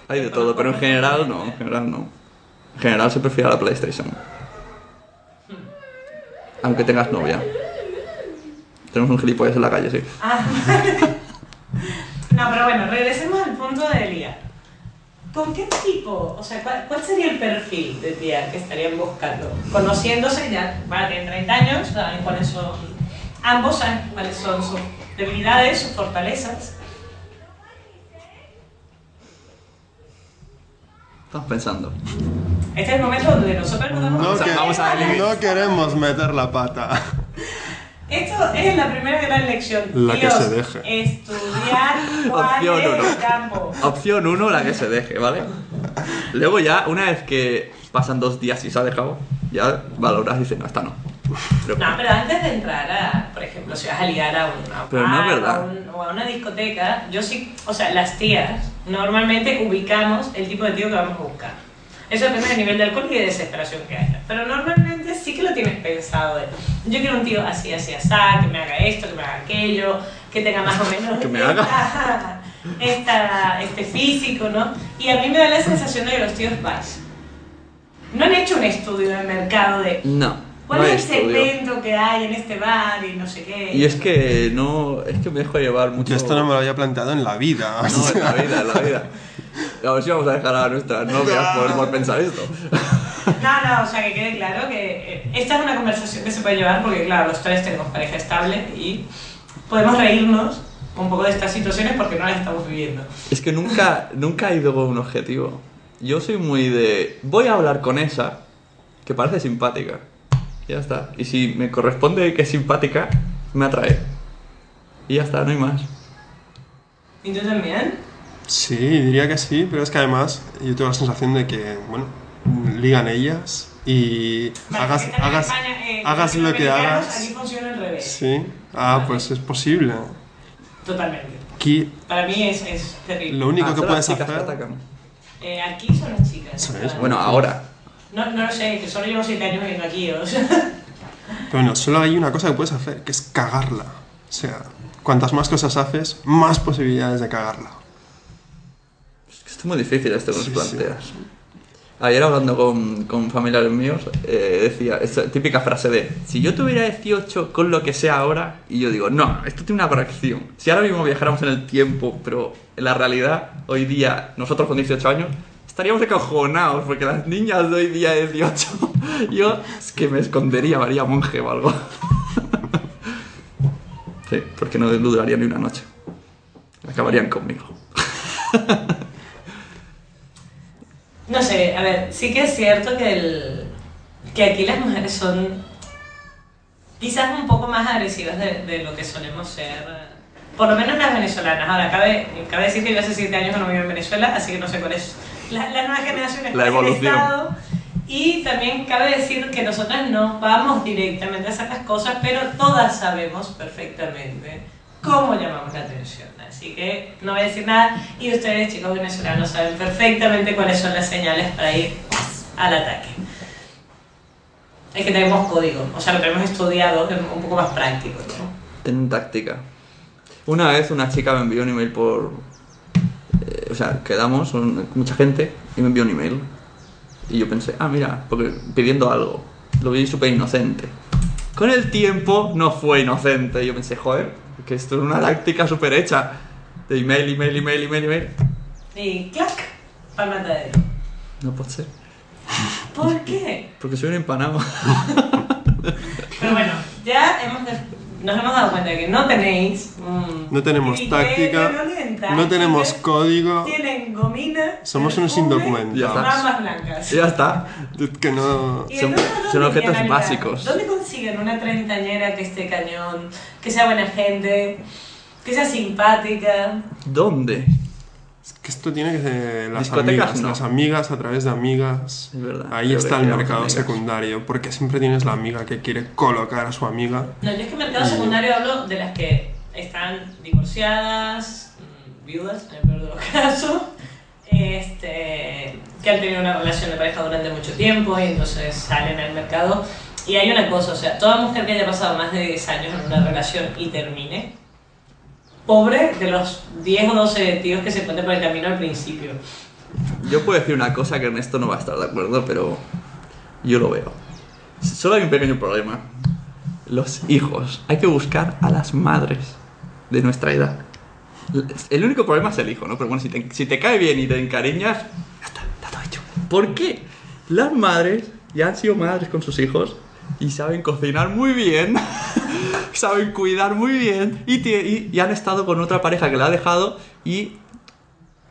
Hay de todo, pero en general no, en general no. En general se prefiere a la PlayStation. Aunque tengas novia. Tenemos un gilipollas en la calle, sí. Ah, no, pero bueno, regresemos al punto de Elía. ¿Con qué tipo? O sea, ¿cuál, cuál sería el perfil de tía que estarían buscando? Conociéndose ya, van a tener 30 años, saben cuáles son. Ambos saben cuáles son sus debilidades, sus fortalezas. Estamos pensando. Este es el momento donde nosotros nos damos No, cuenta. que- Vamos a elegir. no queremos meter la pata. Esto es la primera gran lección. La que Tíos, se deje. Estudiar cuál Opción es uno. el campo. Opción 1, la que se deje, ¿vale? Luego ya, una vez que pasan dos días y se ha dejado, ya valoras y dices, no, esta no. Pero- No, pero antes de entrar a, por ejemplo, si vas a ligar a una Pero no es verdad. a un- o a una discoteca, yo sí, o sea, las tías normalmente ubicamos el tipo de tío que vamos a buscar. Eso depende del nivel de alcohol y de desesperación que haya. Pero normalmente que tienes pensado de, yo quiero un tío así, así, así, que me haga esto, que me haga aquello, que tenga más o menos Que me haga. esta- este físico, ¿no? Y a mí me da la sensación de que los tíos vas. No han hecho un estudio de mercado de No, ¿Cuál no es el segmento que hay en este bar y no sé qué? Y es que no, es que me dejo llevar mucho. Yo esto no me lo había planteado en la vida. No, en la vida, en la vida. A ver si vamos a dejar a nuestras novias por, por pensar esto. No, no, o sea, que quede claro que eh, esta es una conversación que se puede llevar porque, claro, los tres tenemos pareja estable y podemos reírnos un poco de estas situaciones porque no las estamos viviendo. Es que nunca, nunca he ido con un objetivo. Yo soy muy de. Voy a hablar con esa que parece simpática. Y ya está. Y si me corresponde que es simpática, me atrae. Y ya está, no hay más. ¿Y tú también? Sí, diría que sí, pero es que además yo tengo la sensación de que, bueno, ligan ellas y hagas, hagas, España, eh, hagas lo que hagas. Aquí funciona al revés. Sí, ah, pues es posible. Totalmente. Aquí Para mí es, es terrible. lo único Ah, que son las puedes que hacer. atacan. Eh, aquí son las chicas. Claro. Bueno, ahora. No, no lo sé, que solo llevo 7 años viviendo aquí. O sea. Pero bueno, solo hay una cosa que puedes hacer, que es cagarla. O sea, cuantas más cosas haces, más posibilidades de cagarla. Es que esto es muy difícil esto que nos planteas. Ayer hablando con, con familiares míos, eh, decía, esta típica frase de, si yo tuviera 18 con lo que sea ahora, y yo digo, no, esto tiene una corrección. Si ahora mismo viajáramos en el tiempo, pero en la realidad, hoy día, nosotros con 18 años, estaríamos acojonados, porque las niñas de hoy día de 18, yo es que me escondería, me haría monje o algo. sí, porque no duraría ni una noche. Acabarían conmigo. No sé, a ver, sí que es cierto que, el, que aquí las mujeres son quizás un poco más agresivas de, de lo que solemos ser, por lo menos las venezolanas. Ahora, cabe, cabe decir que yo hace 7 años que no vivo en Venezuela, así que no sé cuál es la. La cuál es el evolución. estado. Y también cabe decir que nosotras no vamos directamente a hacer las cosas, pero todas sabemos perfectamente cómo llamamos la atención. Así que no voy a decir nada. Y ustedes, chicos venezolanos, saben perfectamente cuáles son las señales para ir al ataque. Es que tenemos código, o sea, lo tenemos estudiado, es un poco más práctico, ¿no? Tienen táctica. Una vez una chica me envió un email por... eh, o sea, quedamos, mucha gente, y me envió un email. Y yo pensé, ah, mira, porque pidiendo algo. Lo vi súper inocente. Con el tiempo no fue inocente. Y yo pensé, joder, que esto es una táctica súper hecha. De email, email, email, email, email. Y clac, el matadero. No puede ser. ¿Por qué? Porque soy un empanado. Pero bueno, ya hemos nos hemos dado cuenta de que no tenéis No tenemos táctica, no tienen táctica, no tenemos código, Tienen gomina, somos unos indocumentados. Ya está. blancas. Ya está. Que no... Y Son, entonces, son ¿dónde objetos básicos. ¿Dónde consiguen una treintañera que esté cañón, que sea buena gente, que sea simpática? ¿Dónde? Que esto tiene que ser las amigas, no. las amigas a través de amigas. Es verdad. Ahí está el mercado secundario, porque siempre tienes la amiga que quiere colocar a su amiga. No, yo es que mercado Y- secundario hablo de las que están divorciadas, mm, viudas, en el peor de los casos, este, que han tenido una relación de pareja durante mucho tiempo y entonces salen al mercado. Y hay una cosa, o sea, toda mujer que haya pasado más de 10 años en una relación y termine, pobre de los 10 o 12 tíos que se encuentran por el camino al principio. Yo puedo decir una cosa que Ernesto no va a estar de acuerdo, pero yo lo veo. Solo hay un pequeño problema. Los hijos. Hay que buscar a las madres de nuestra edad. El único problema es el hijo, ¿no? Pero bueno, si te, si te cae bien y te encariñas, ya está, está todo hecho. ¿Por qué? Las madres ya han sido madres con sus hijos y saben cocinar muy bien, saben cuidar muy bien y, y- y han estado con otra pareja que la ha dejado y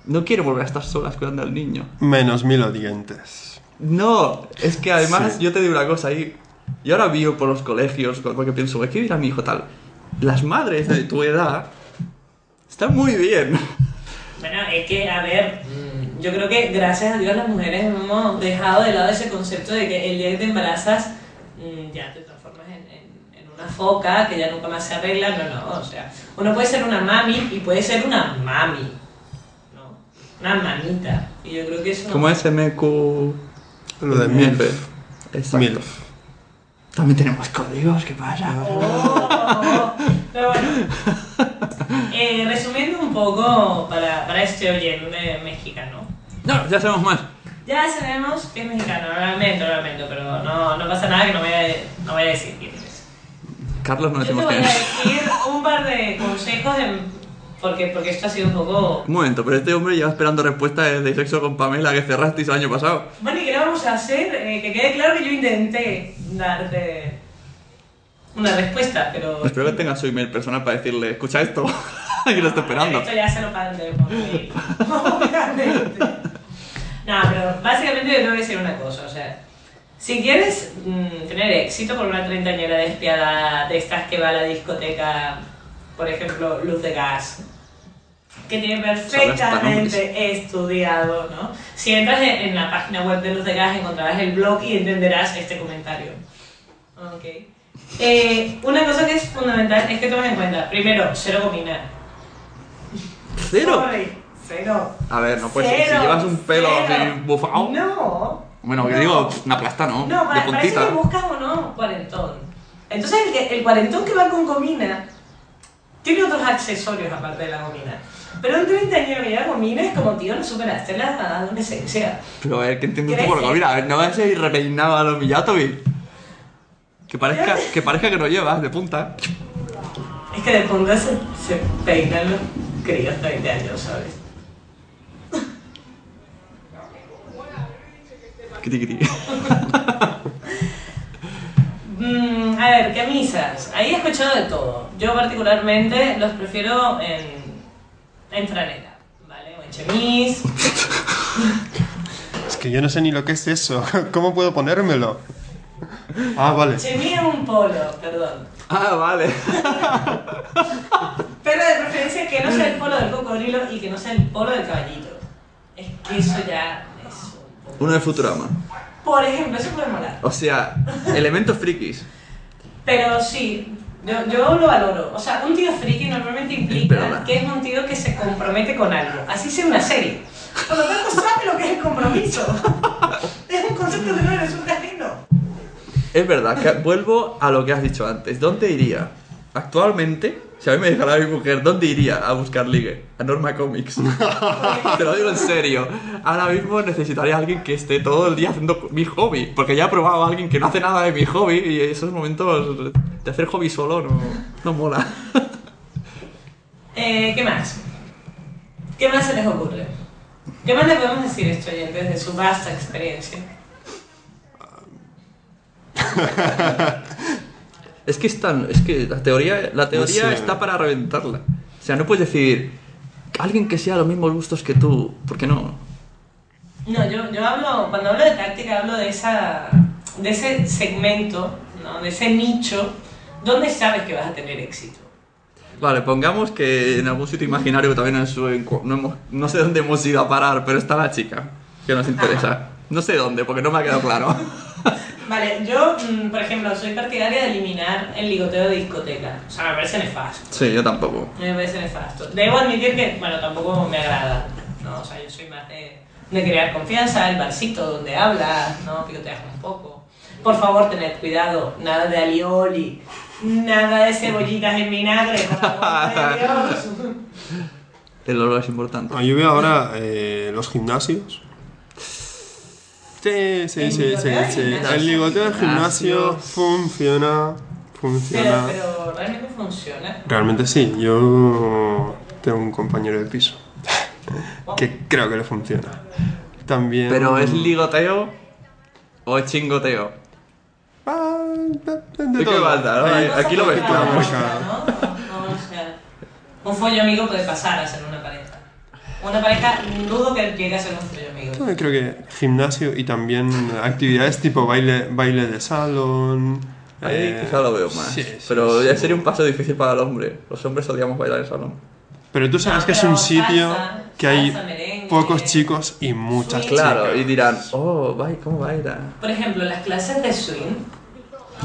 no quiere volver a estar solas cuidando al niño. Menos mil odientes. No, es que además Sí. yo te digo una cosa ahí. Y ahora vivo por los colegios, porque pienso, ¿qué dirá mi hijo tal? Las madres de tu edad están muy bien. Bueno, es que, a ver, yo creo que gracias a Dios las mujeres hemos dejado de lado ese concepto de que el día que te embarazas mm, ya te transformas en, en- en una foca que ya nunca más se arregla. No, no, o sea, uno puede ser una mami y puede ser una mami, ¿no? Una mamita. Y yo creo que eso... Como es MQ. Lo de MILF. MILF. Exacto. MILF. También tenemos códigos, ¿qué pasa? Oh, pero bueno, Eh, resumiendo un poco para, para este oyente mexicano. No, ya sabemos más. Ya sabemos que es mexicano, lo lamento, lo lamento, pero no, no pasa nada que no voy a, no voy a decir quién es. Carlos no Yo te decimos voy a decir un par de consejos de Porque, porque esto ha sido un poco... Un momento, pero este hombre lleva esperando respuesta desde sexo con Pamela que cerrasteis el año pasado. Bueno, ¿y qué le vamos a hacer? Eh, que quede claro que yo intenté darte una respuesta, pero... Espero que tengas su email personal para decirle, escucha esto, que lo estoy esperando. Esto ya se lo mail. Obviamente. No, pero básicamente yo tengo que decir una cosa, o sea, si quieres mm, tener éxito con una treintañera despiadada de estas que va a la discoteca, por ejemplo, Luz de Gas, que tiene perfectamente estudiado, ¿no? Si entras en, la página web de Luz de Gas encontrarás el blog y entenderás este comentario. Ok. Eh, una cosa que es fundamental es que tomes en cuenta, primero, cero gomina. ¿Cero? Sorry, cero. A ver, no puedes, si Cero, llevas un pelo así bufado. No. Bueno, No. digo, una plasta, ¿no? No, de para, eso puntita. que buscas o no cuarentón. Entonces el, que- el cuarentón que va con gomina tiene otros accesorios aparte de la gomina. Pero un treintañero que lleva gomina es como, tío, no superaste la adolescencia. Pero a ver, que entiendo un ¿Crees poco la. A ver, no vas a ir repeinado a los Millatovi. Que parezca, que parezca que no llevas de punta. Es que de punta se, se peinan los críos de 20 años, ¿sabes? Mm, a ver, camisas. Ahí he escuchado de todo. Yo particularmente los prefiero en, en franela, ¿vale? O en chemis. Es que yo no sé ni lo que es eso. ¿Cómo puedo ponérmelo? Ah, vale. Chemis es un polo, perdón. Ah, vale. Pero de preferencia que no sea el polo del cocodrilo y que no sea el polo del caballito. Es que eso ya. Uno de Futurama. Por ejemplo, eso puede molar. O sea, elementos frikis. Pero sí, yo, yo lo valoro. O sea, un tío friki normalmente implica que es un tío que se compromete con algo. Así sea una serie. Por lo tanto, sabe lo que es el compromiso. Es un concepto que no eres un ajeno. Es verdad, que vuelvo a lo que has dicho antes. ¿Dónde iría? Actualmente, si a mí me dejara mi mujer, ¿dónde iría a buscar ligue? A Norma Comics. Te lo digo en serio. Ahora mismo necesitaría a alguien que esté todo el día haciendo mi hobby. Porque ya he probado a alguien que no hace nada de mi hobby y esos momentos de hacer hobby solo no, no mola. Eh, ¿Qué más? ¿Qué más se les ocurre? ¿Qué más le podemos decir a estos oyentes de su vasta experiencia? Es que están, es que la teoría, la teoría No sé. está para reventarla. O sea, no puedes decir alguien que sea los mismos gustos que tú, ¿por qué no? No, yo, yo hablo, cuando hablo de táctica, hablo de, esa, de ese segmento, ¿no? de ese nicho, donde sabes que vas a tener éxito. Vale, pongamos que en algún sitio imaginario también en su no, hemos- no sé dónde hemos ido a parar, pero está la chica que nos interesa. No sé dónde, porque no me ha quedado claro. Vale, yo, mm, por ejemplo, soy partidaria de eliminar el ligoteo de discoteca. O sea, me parece nefasto. Sí, yo tampoco. Me parece nefasto. Debo admitir que, bueno, tampoco me agrada. ¿no? O sea, yo soy más de, de crear confianza, el barcito donde hablas, ¿no? Picoteas un poco. Por favor, tened cuidado, nada de alioli, nada de cebollitas en vinagre, por amor de Dios. El olor es importante. Ah, yo veo ahora eh, los gimnasios. Sí, sí, ¿El sí, sí, sí. El ligoteo del gimnasio Gimnasios. funciona. Pero, Funciona. pero realmente funciona. Realmente sí. Yo tengo un compañero de piso que creo que le funciona. También. Pero ¿es ligoteo o es chingoteo? Ah, de, de ¿De qué todo. va a dar? Hay- Aquí lo mezclamos. ¿no? No, o sea, un follo amigo puede pasar a ser una pareja. Una pareja, dudo que llegue a ser follo amigo. Yo creo que gimnasio y también actividades tipo baile, baile de salón. Ahí eh, quizá lo veo más. sí, sí, pero sí. ya sería un paso difícil para el hombre. Los hombres odiamos bailar en salón. Pero tú sabes No, que es un sitio salsa, que hay salsa, merengue, pocos chicos y muchas Claro, y chicas. dirán, oh, vai, ¿cómo baila? Por ejemplo, las clases de swing.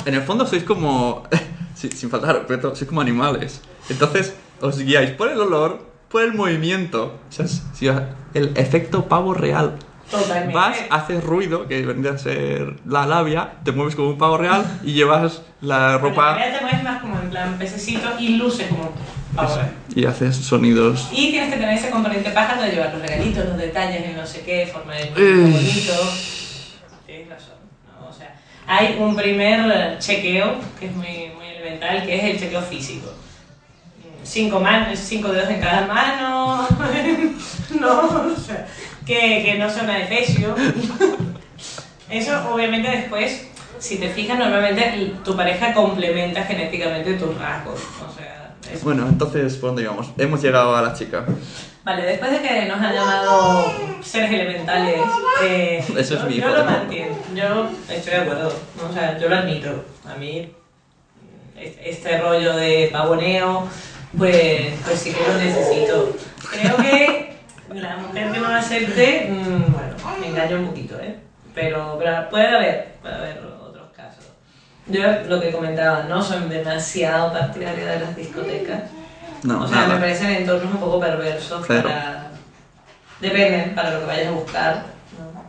En el fondo sois como, sin, sin faltar al respeto, sois como animales. Entonces os guiáis por el olor, por el movimiento. O sea, si os- el efecto pavo real. Totalmente. Vas, haces ruido, que vendría a ser la labia, te mueves como un pavo real y llevas la Bueno, ropa realidad te mueves más como en plan pececito y luces como ahora. y haces sonidos. Y tienes que tener ese componente pájaro de llevar los regalitos, los detalles, el no sé qué, forma de bonito. Tienes razón. ¿no? O sea, hay un primer chequeo que es muy, muy elemental, que es el chequeo físico. Cinco manos, cinco dedos en cada mano, no, o sea, que, que no sea una defesio. Eso obviamente después, si te fijas, normalmente tu pareja complementa genéticamente tus rasgos. O sea, es- Bueno, entonces, ¿por dónde íbamos? Hemos llegado a la chica. Vale, después de que nos han llamado seres elementales, eh, Eso es yo, mi yo lo ¿no? mantengo, yo estoy de acuerdo, o sea, yo lo admito. A mí, es- este rollo de pavoneo, pues, pues sí que lo necesito. Creo que la mujer que no lo acepte, bueno, me engaño un poquito, ¿eh? Pero, pero puede haber, puede haber otros casos. Yo lo que comentaba, no soy demasiado partidaria de las discotecas. No, o sea, nada. me parecen entornos un poco perversos Cero. para... Dependen para lo que vayas a buscar, ¿no?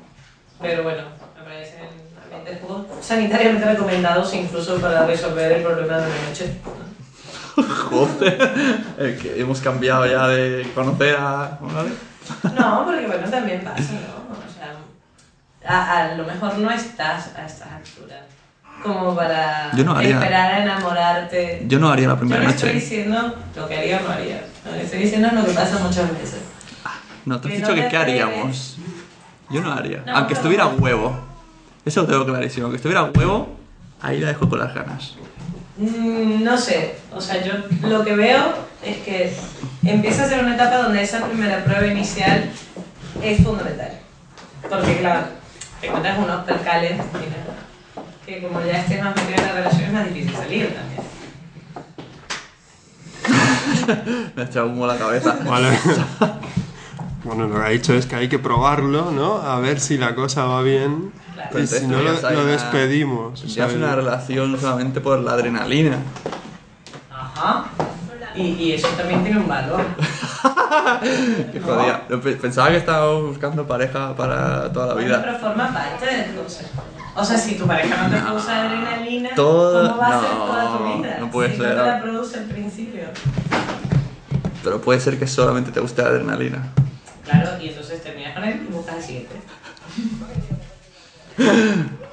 Pero bueno, me parecen ambientes poco sanitariamente recomendados incluso para resolver el problema de la noche. Joder, eh, que hemos cambiado ya de conocer a... ¿vale? No, porque bueno, también pasa, ¿no? O sea, a, a lo mejor no estás a estas alturas como para Yo no haría- esperar a enamorarte. Yo no haría la Yo primera no estoy noche. diciendo lo que haría o no haría. Lo que estoy diciendo es lo que pasa muchas veces. No, te has que dicho no que qué haríamos. Yo no haría. No, Aunque no. estuviera huevo. Eso lo tengo clarísimo. Aunque estuviera huevo, ahí la dejo con las ganas. Mm, no sé, o sea, yo lo que veo es que empieza a ser una etapa donde esa primera prueba inicial es fundamental. Porque, claro, te encuentras unos percales mira, que como ya estés más metido en la relación es más difícil salir también. Me ha echado humo a la cabeza. Vale. Bueno, lo que ha dicho es que hay que probarlo, ¿no? A ver si la cosa va bien. Pero Y si no, lo, tendrías lo despedimos. ¿sabes? una relación solamente por la adrenalina. Ajá. Y, y eso también tiene un valor. Que jodía. Yo pe- Pensaba que estábamos buscando pareja para toda la Bueno, vida. pero forma parte del proceso. O sea, si tu pareja no te causa adrenalina, Todo- ¿cómo va a ser no, toda tu vida? no puede si ser. no te la produce al principio. Pero puede ser que solamente te guste la adrenalina. Claro, y entonces terminas con él y buscas el siguiente.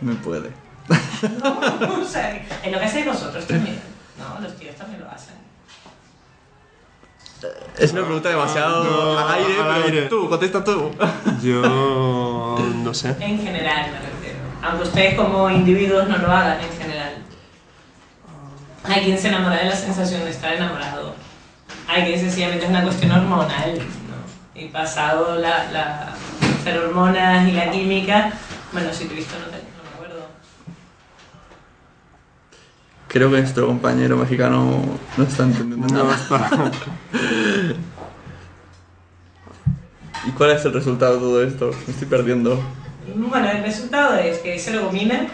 Me puede. No, o sea, en lo que hacéis vosotros también. No, los tíos también lo hacen. Es una pregunta demasiado No, al aire, al pero aire. tú, contesta tú. Yo no sé. En general, me refiero. Aunque ustedes como individuos no lo hagan en general. Hay quien se enamora de la sensación de estar enamorado. Hay quien sencillamente es una cuestión hormonal. ¿no? Y pasado la, la ferormonas y la química, bueno, si Cristo no, te, no me acuerdo. Creo que nuestro compañero mexicano no está entendiendo No nada. está. ¿Y cuál es el resultado de todo esto? Me estoy perdiendo. Bueno, el resultado es que cero gomina,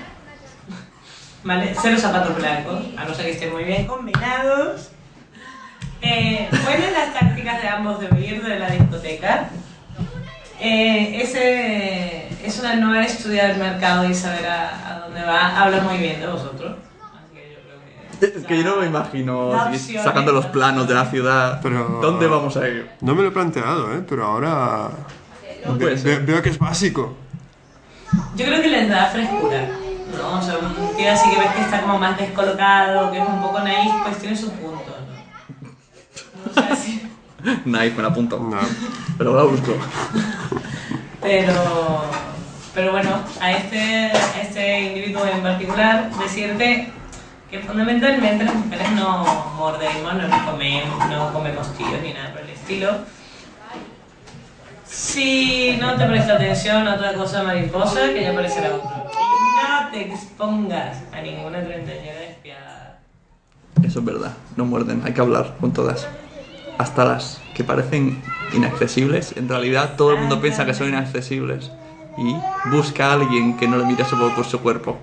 ¿vale? Cero zapatos blancos, a no ser que estén muy bien combinados. Eh, buenas las tácticas de ambos de huir de la discoteca. Eh, ese, eso de no haber estudiado el mercado y saber a, a dónde va, habla muy bien de vosotros. Es que yo no me imagino La así, opción sacando los planos de la ciudad. Pero- ¿Dónde vamos a ir? No me lo he planteado, ¿eh? Pero ahora No ve- puede ve- ser. veo que es básico. Yo creo que les da frescura, ¿no? O sea, un tío así que ves que está como más descolocado, que es un poco naif, pues tiene su punto, ¿no? O sea, sí. Knife, me la apunto. No. Pero la busco. Pero, pero bueno, a este, a este individuo en particular, decirte que fundamentalmente las mujeres no mordemos, no nos comemos, no comemos tíos ni nada por el estilo. Si no te presta atención a otra cosa mariposa, que ya aparecerá otro. Y no te expongas a ninguna treintañera despiadada. Eso es verdad. No muerden. Hay que hablar con todas. Hasta las que parecen inaccesibles. En realidad todo el mundo piensa que son inaccesibles. Y busca a alguien que no le mire solo por su cuerpo.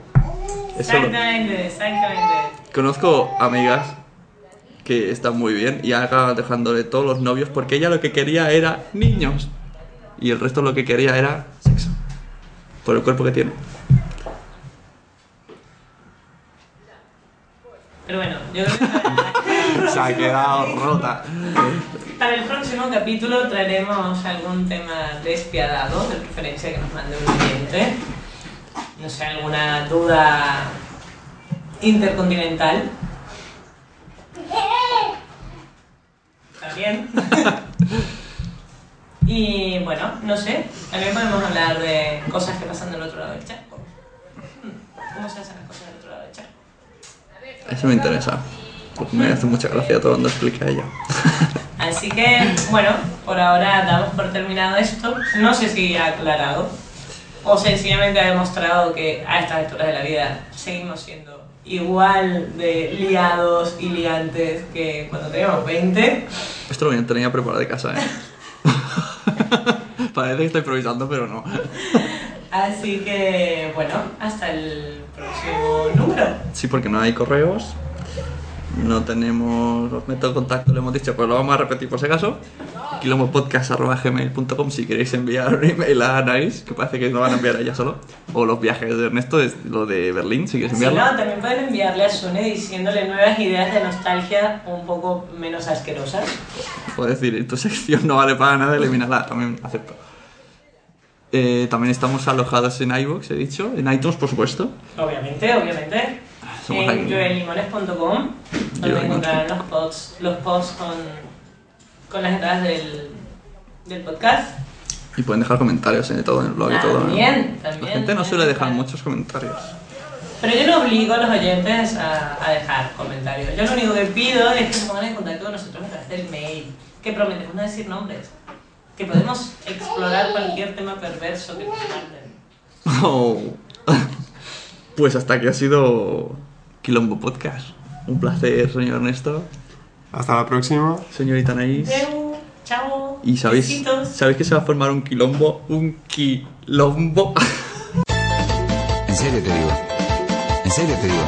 Eso Exactamente, exactamente. Conozco amigas que están muy bien y acaban dejándole todos los novios porque ella lo que quería era niños y el resto lo que quería era sexo. Por el cuerpo que tiene. Pero bueno, yo creo que Se ha quedado rota. para el próximo capítulo traeremos algún tema despiadado, de preferencia que nos mande un oyente. No sé, alguna duda intercontinental. también. y bueno, no sé, también podemos hablar de cosas que pasan del otro lado del charco. Hmm, ¿Cómo se hacen las cosas del otro lado del charco? Eso me interesa. Porque me hace mucha gracia todo cuando explica ella. Así que, bueno, por ahora damos por terminado esto. No sé si ha aclarado o sencillamente ha demostrado que a estas alturas de la vida seguimos siendo igual de liados y liantes que cuando teníamos 20. Esto lo tenía preparado de casa, ¿eh? Parece que estoy improvisando, pero no. Así que, bueno, hasta el próximo número. Sí, porque no hay correos. No tenemos los métodos de contacto, lo hemos dicho, pero lo vamos a repetir por si acaso. quilombopodcast.gmail.com si queréis enviar un email a Anaís, que parece que no van a enviar a ella solo. O los viajes de Ernesto, es lo de Berlín, si quieres enviarlo. no, también pueden enviarle a Sune diciéndole nuevas ideas de nostalgia un poco menos asquerosas. Puedes decir, tu sección no vale para nada, elimínala, también acepto. Eh, también estamos alojados en iVoox, he dicho, en iTunes, por supuesto. Obviamente, obviamente. Somos en joelimones.com, donde encontrarán los posts, los posts con, con las entradas del, del podcast. Y pueden dejar comentarios en todo, en el blog y todo. ¿no? También, también. La gente no suele dejar muchos comentarios. Pero yo no obligo a los oyentes a, a dejar comentarios. Yo lo único que pido es que se pongan en contacto con nosotros a través del mail. Que prometemos no decir nombres. Que podemos explorar cualquier tema perverso que nos manden. Oh. Pues hasta aquí ha sido Quilombo Podcast. Un placer, señor Ernesto. Hasta la próxima. Señorita Anaís. Adeu, chao. Y sabéis, besitos. sabéis que se va a formar un quilombo, un quilombo. En serio te digo. En serio te digo.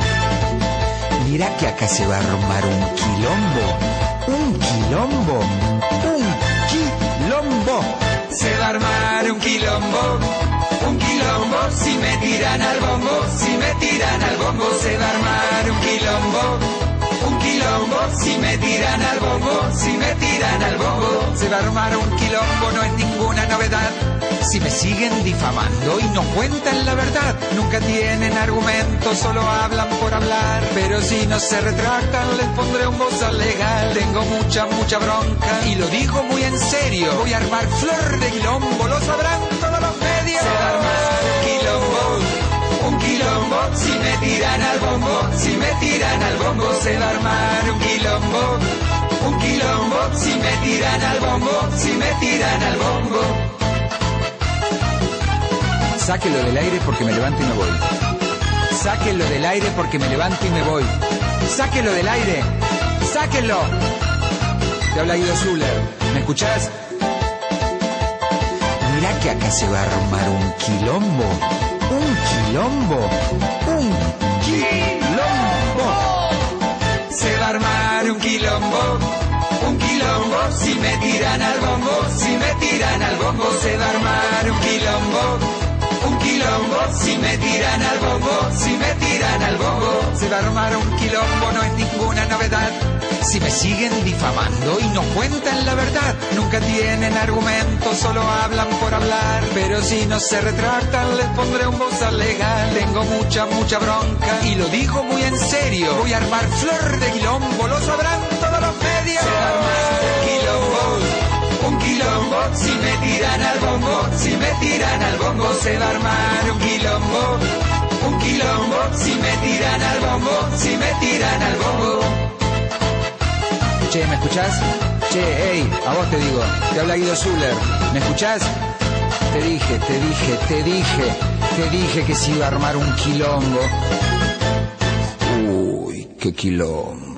Mira que acá se va a armar un quilombo. Un quilombo. Un quilombo. Se va a armar un quilombo. Si me tiran al bombo. Si me tiran al bombo. Se va a armar un quilombo. Un quilombo. Si me tiran al bombo. Si me tiran al bombo. Se va a armar un quilombo. No es ninguna novedad. Si me siguen difamando y no cuentan la verdad, nunca tienen argumentos, solo hablan por hablar. Pero si no se retractan, les pondré un bozal legal. Tengo mucha, mucha bronca y lo digo muy en serio. Voy a armar flor de quilombo, lo sabrán todos los medios. Si me tiran al bombo, si me tiran al bombo, se va a armar un quilombo. Un quilombo, si me tiran al bombo, si me tiran al bombo. Sáquelo del aire porque me levanto y me voy. Sáquelo del aire porque me levanto y me voy. Sáquelo del aire. Sáquelo. Te habla Guido Zuller. ¿Me escuchás? Mira que acá se va a armar un quilombo. Un quilombo. Un quilombo. Se va a armar un quilombo. Un quilombo. Si me tiran al bombo. Si me tiran al bombo. Se va a armar un quilombo. Un quilombo, si me tiran al bombo, si me tiran al bombo, se va a armar un quilombo, no es ninguna novedad. Si me siguen difamando y no cuentan la verdad, nunca tienen argumentos, solo hablan por hablar. Pero si no se retractan, les pondré un bozal legal. Tengo mucha, mucha bronca y lo digo muy en serio. Voy a armar flor de quilombo, lo sabrán todos los medios. Quilombo, un quilombo, si me tiran al bombo, si me tiran al bombo, se va a armar un quilombo. Un quilombo, si me tiran al bombo, si me tiran al bombo. Che, ¿me escuchás? Che, hey, a vos te digo, te habla Guido Zuller. ¿Me escuchás? Te dije, te dije, te dije, te dije que se iba a armar un quilombo. Uy, qué quilombo.